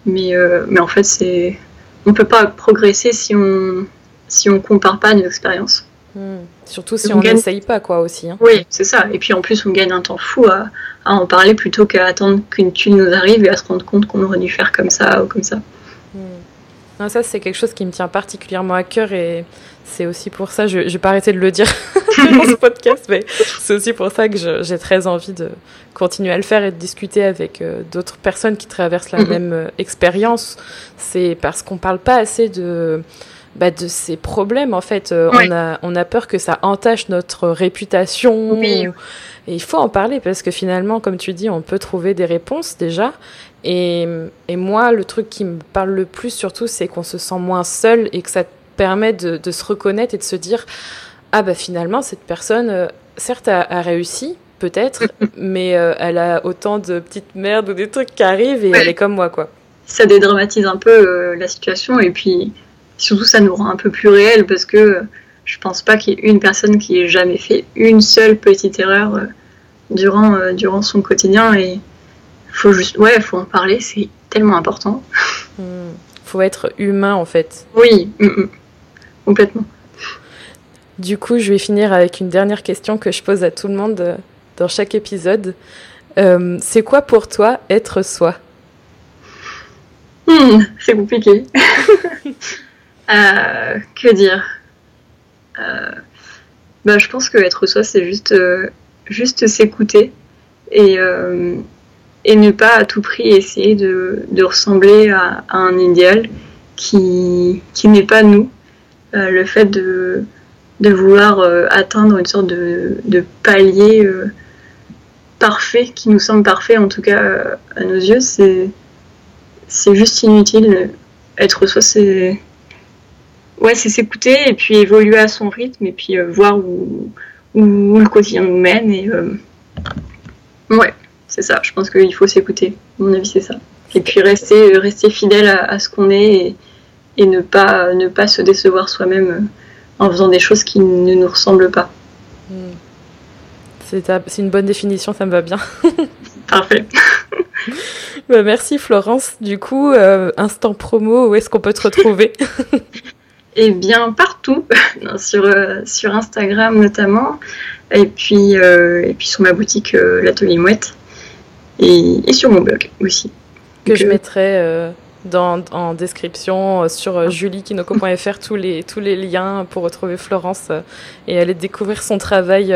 Mais, euh, mais en fait, c'est on peut pas progresser si on si on compare pas nos expériences. Hmm. Surtout si on n'essaye pas, quoi, aussi. Hein. Oui, c'est ça. Et puis en plus, on gagne un temps fou à, à en parler plutôt qu'à attendre qu'une thune nous arrive et à se rendre compte qu'on aurait dû faire comme ça ou comme ça. Hmm ça, c'est quelque chose qui me tient particulièrement à cœur et c'est aussi pour ça, je n'ai pas arrêté de le dire dans ce podcast, mais c'est aussi pour ça que j'ai très envie de continuer à le faire et de discuter avec euh, d'autres personnes qui traversent la mhm. même euh, expérience. C'est parce qu'on parle pas assez de, bah, de ces problèmes, en fait. Euh, on, a, on a peur que ça entache notre réputation. Et il faut en parler parce que finalement, comme tu dis, on peut trouver des réponses déjà. Et, et, moi, le truc qui me parle le plus surtout, c'est qu'on se sent moins seul et que ça permet de, de, se reconnaître et de se dire ah bah finalement cette personne, euh, certes a, a, réussi peut-être, mais euh, elle a autant de petites merdes ou des trucs qui arrivent et elle est comme moi quoi. Ça dédramatise un peu euh, la situation et puis surtout ça nous rend un peu plus réel parce que je pense pas qu'il y ait une personne qui ait jamais fait une seule petite erreur durant, durant son quotidien et faut juste, ouais, faut en parler, c'est tellement important. Il Faut être humain en fait. Oui, complètement. Du coup, je vais finir avec une dernière question que je pose à tout le monde euh, dans chaque épisode. Euh, c'est quoi pour toi être soi? Hmm, C'est compliqué. euh, que dire? Bah, Je pense que être soi, c'est juste, juste s'écouter et, et ne pas à tout prix essayer de, de ressembler à, un idéal qui, qui n'est pas nous. Le fait de, de vouloir euh, atteindre une sorte de, de palier euh, parfait, qui nous semble parfait en tout cas à nos yeux, c'est, juste inutile. Être soi, c'est ouais, c'est s'écouter et puis évoluer à son rythme et puis voir où, où, le quotidien nous mène et ouais c'est ça. Je pense qu'il faut s'écouter. À mon avis, c'est ça. Et puis rester, rester fidèle à, ce qu'on est et, ne, pas, ne pas se décevoir soi-même euh, en faisant des choses qui ne nous ressemblent pas. Hmm. C'est une bonne définition, ça me va bien. Parfait. Bah, merci Florence. Du coup, euh, instant promo, où est-ce qu'on peut te retrouver Eh bien, partout, sur, euh, sur Instagram notamment, et puis, et puis sur ma boutique L'Atelier Mouette et, sur mon blog aussi. Que je euh, mettrai euh, dans, en description euh, sur juliekinoko.fr tous les, tous les liens pour retrouver Florence et aller découvrir son travail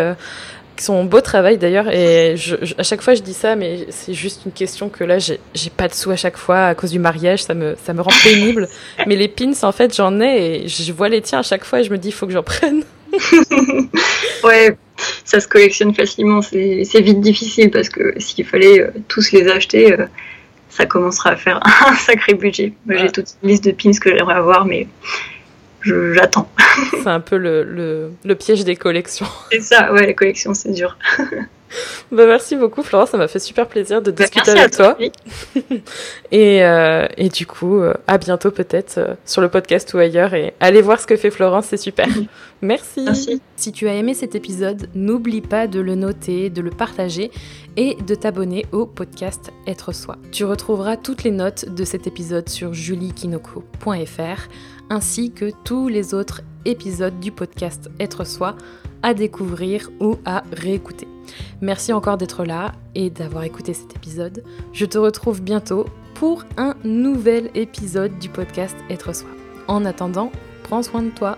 son beau travail d'ailleurs. Et à chaque fois je dis ça mais c'est juste une question que là j'ai pas de sous à chaque fois à cause du mariage. Ça me ça me rend pénible. Mais les pins en fait j'en ai et je vois les tiens à chaque fois et je me dis il faut que j'en prenne. Ouais ça se collectionne facilement. C'est vite difficile parce que s'il fallait euh, tous les acheter, euh, ça commencera à faire un sacré budget. Moi, j'ai toute une liste de pins que j'aimerais avoir, mais j'attends. C'est un peu le, le, le, piège des collections. C'est ça, ouais, les collections, c'est dur. bah, merci beaucoup, Florence. Ça m'a fait super plaisir de bah, discuter avec toi. et, euh, et, du coup, euh, à bientôt peut-être euh, sur le podcast ou ailleurs. Et allez voir ce que fait Florence, c'est super. merci. merci. Si tu as aimé cet épisode, n'oublie pas de le noter, de le partager et de t'abonner au podcast Être Soi. Tu retrouveras toutes les notes de cet épisode sur juliekinoko.fr ainsi que tous les autres épisodes du podcast Être Soi à découvrir ou à réécouter. Merci encore d'être là et d'avoir écouté cet épisode. Je te retrouve bientôt pour un nouvel épisode du podcast Être Soi. En attendant, prends soin de toi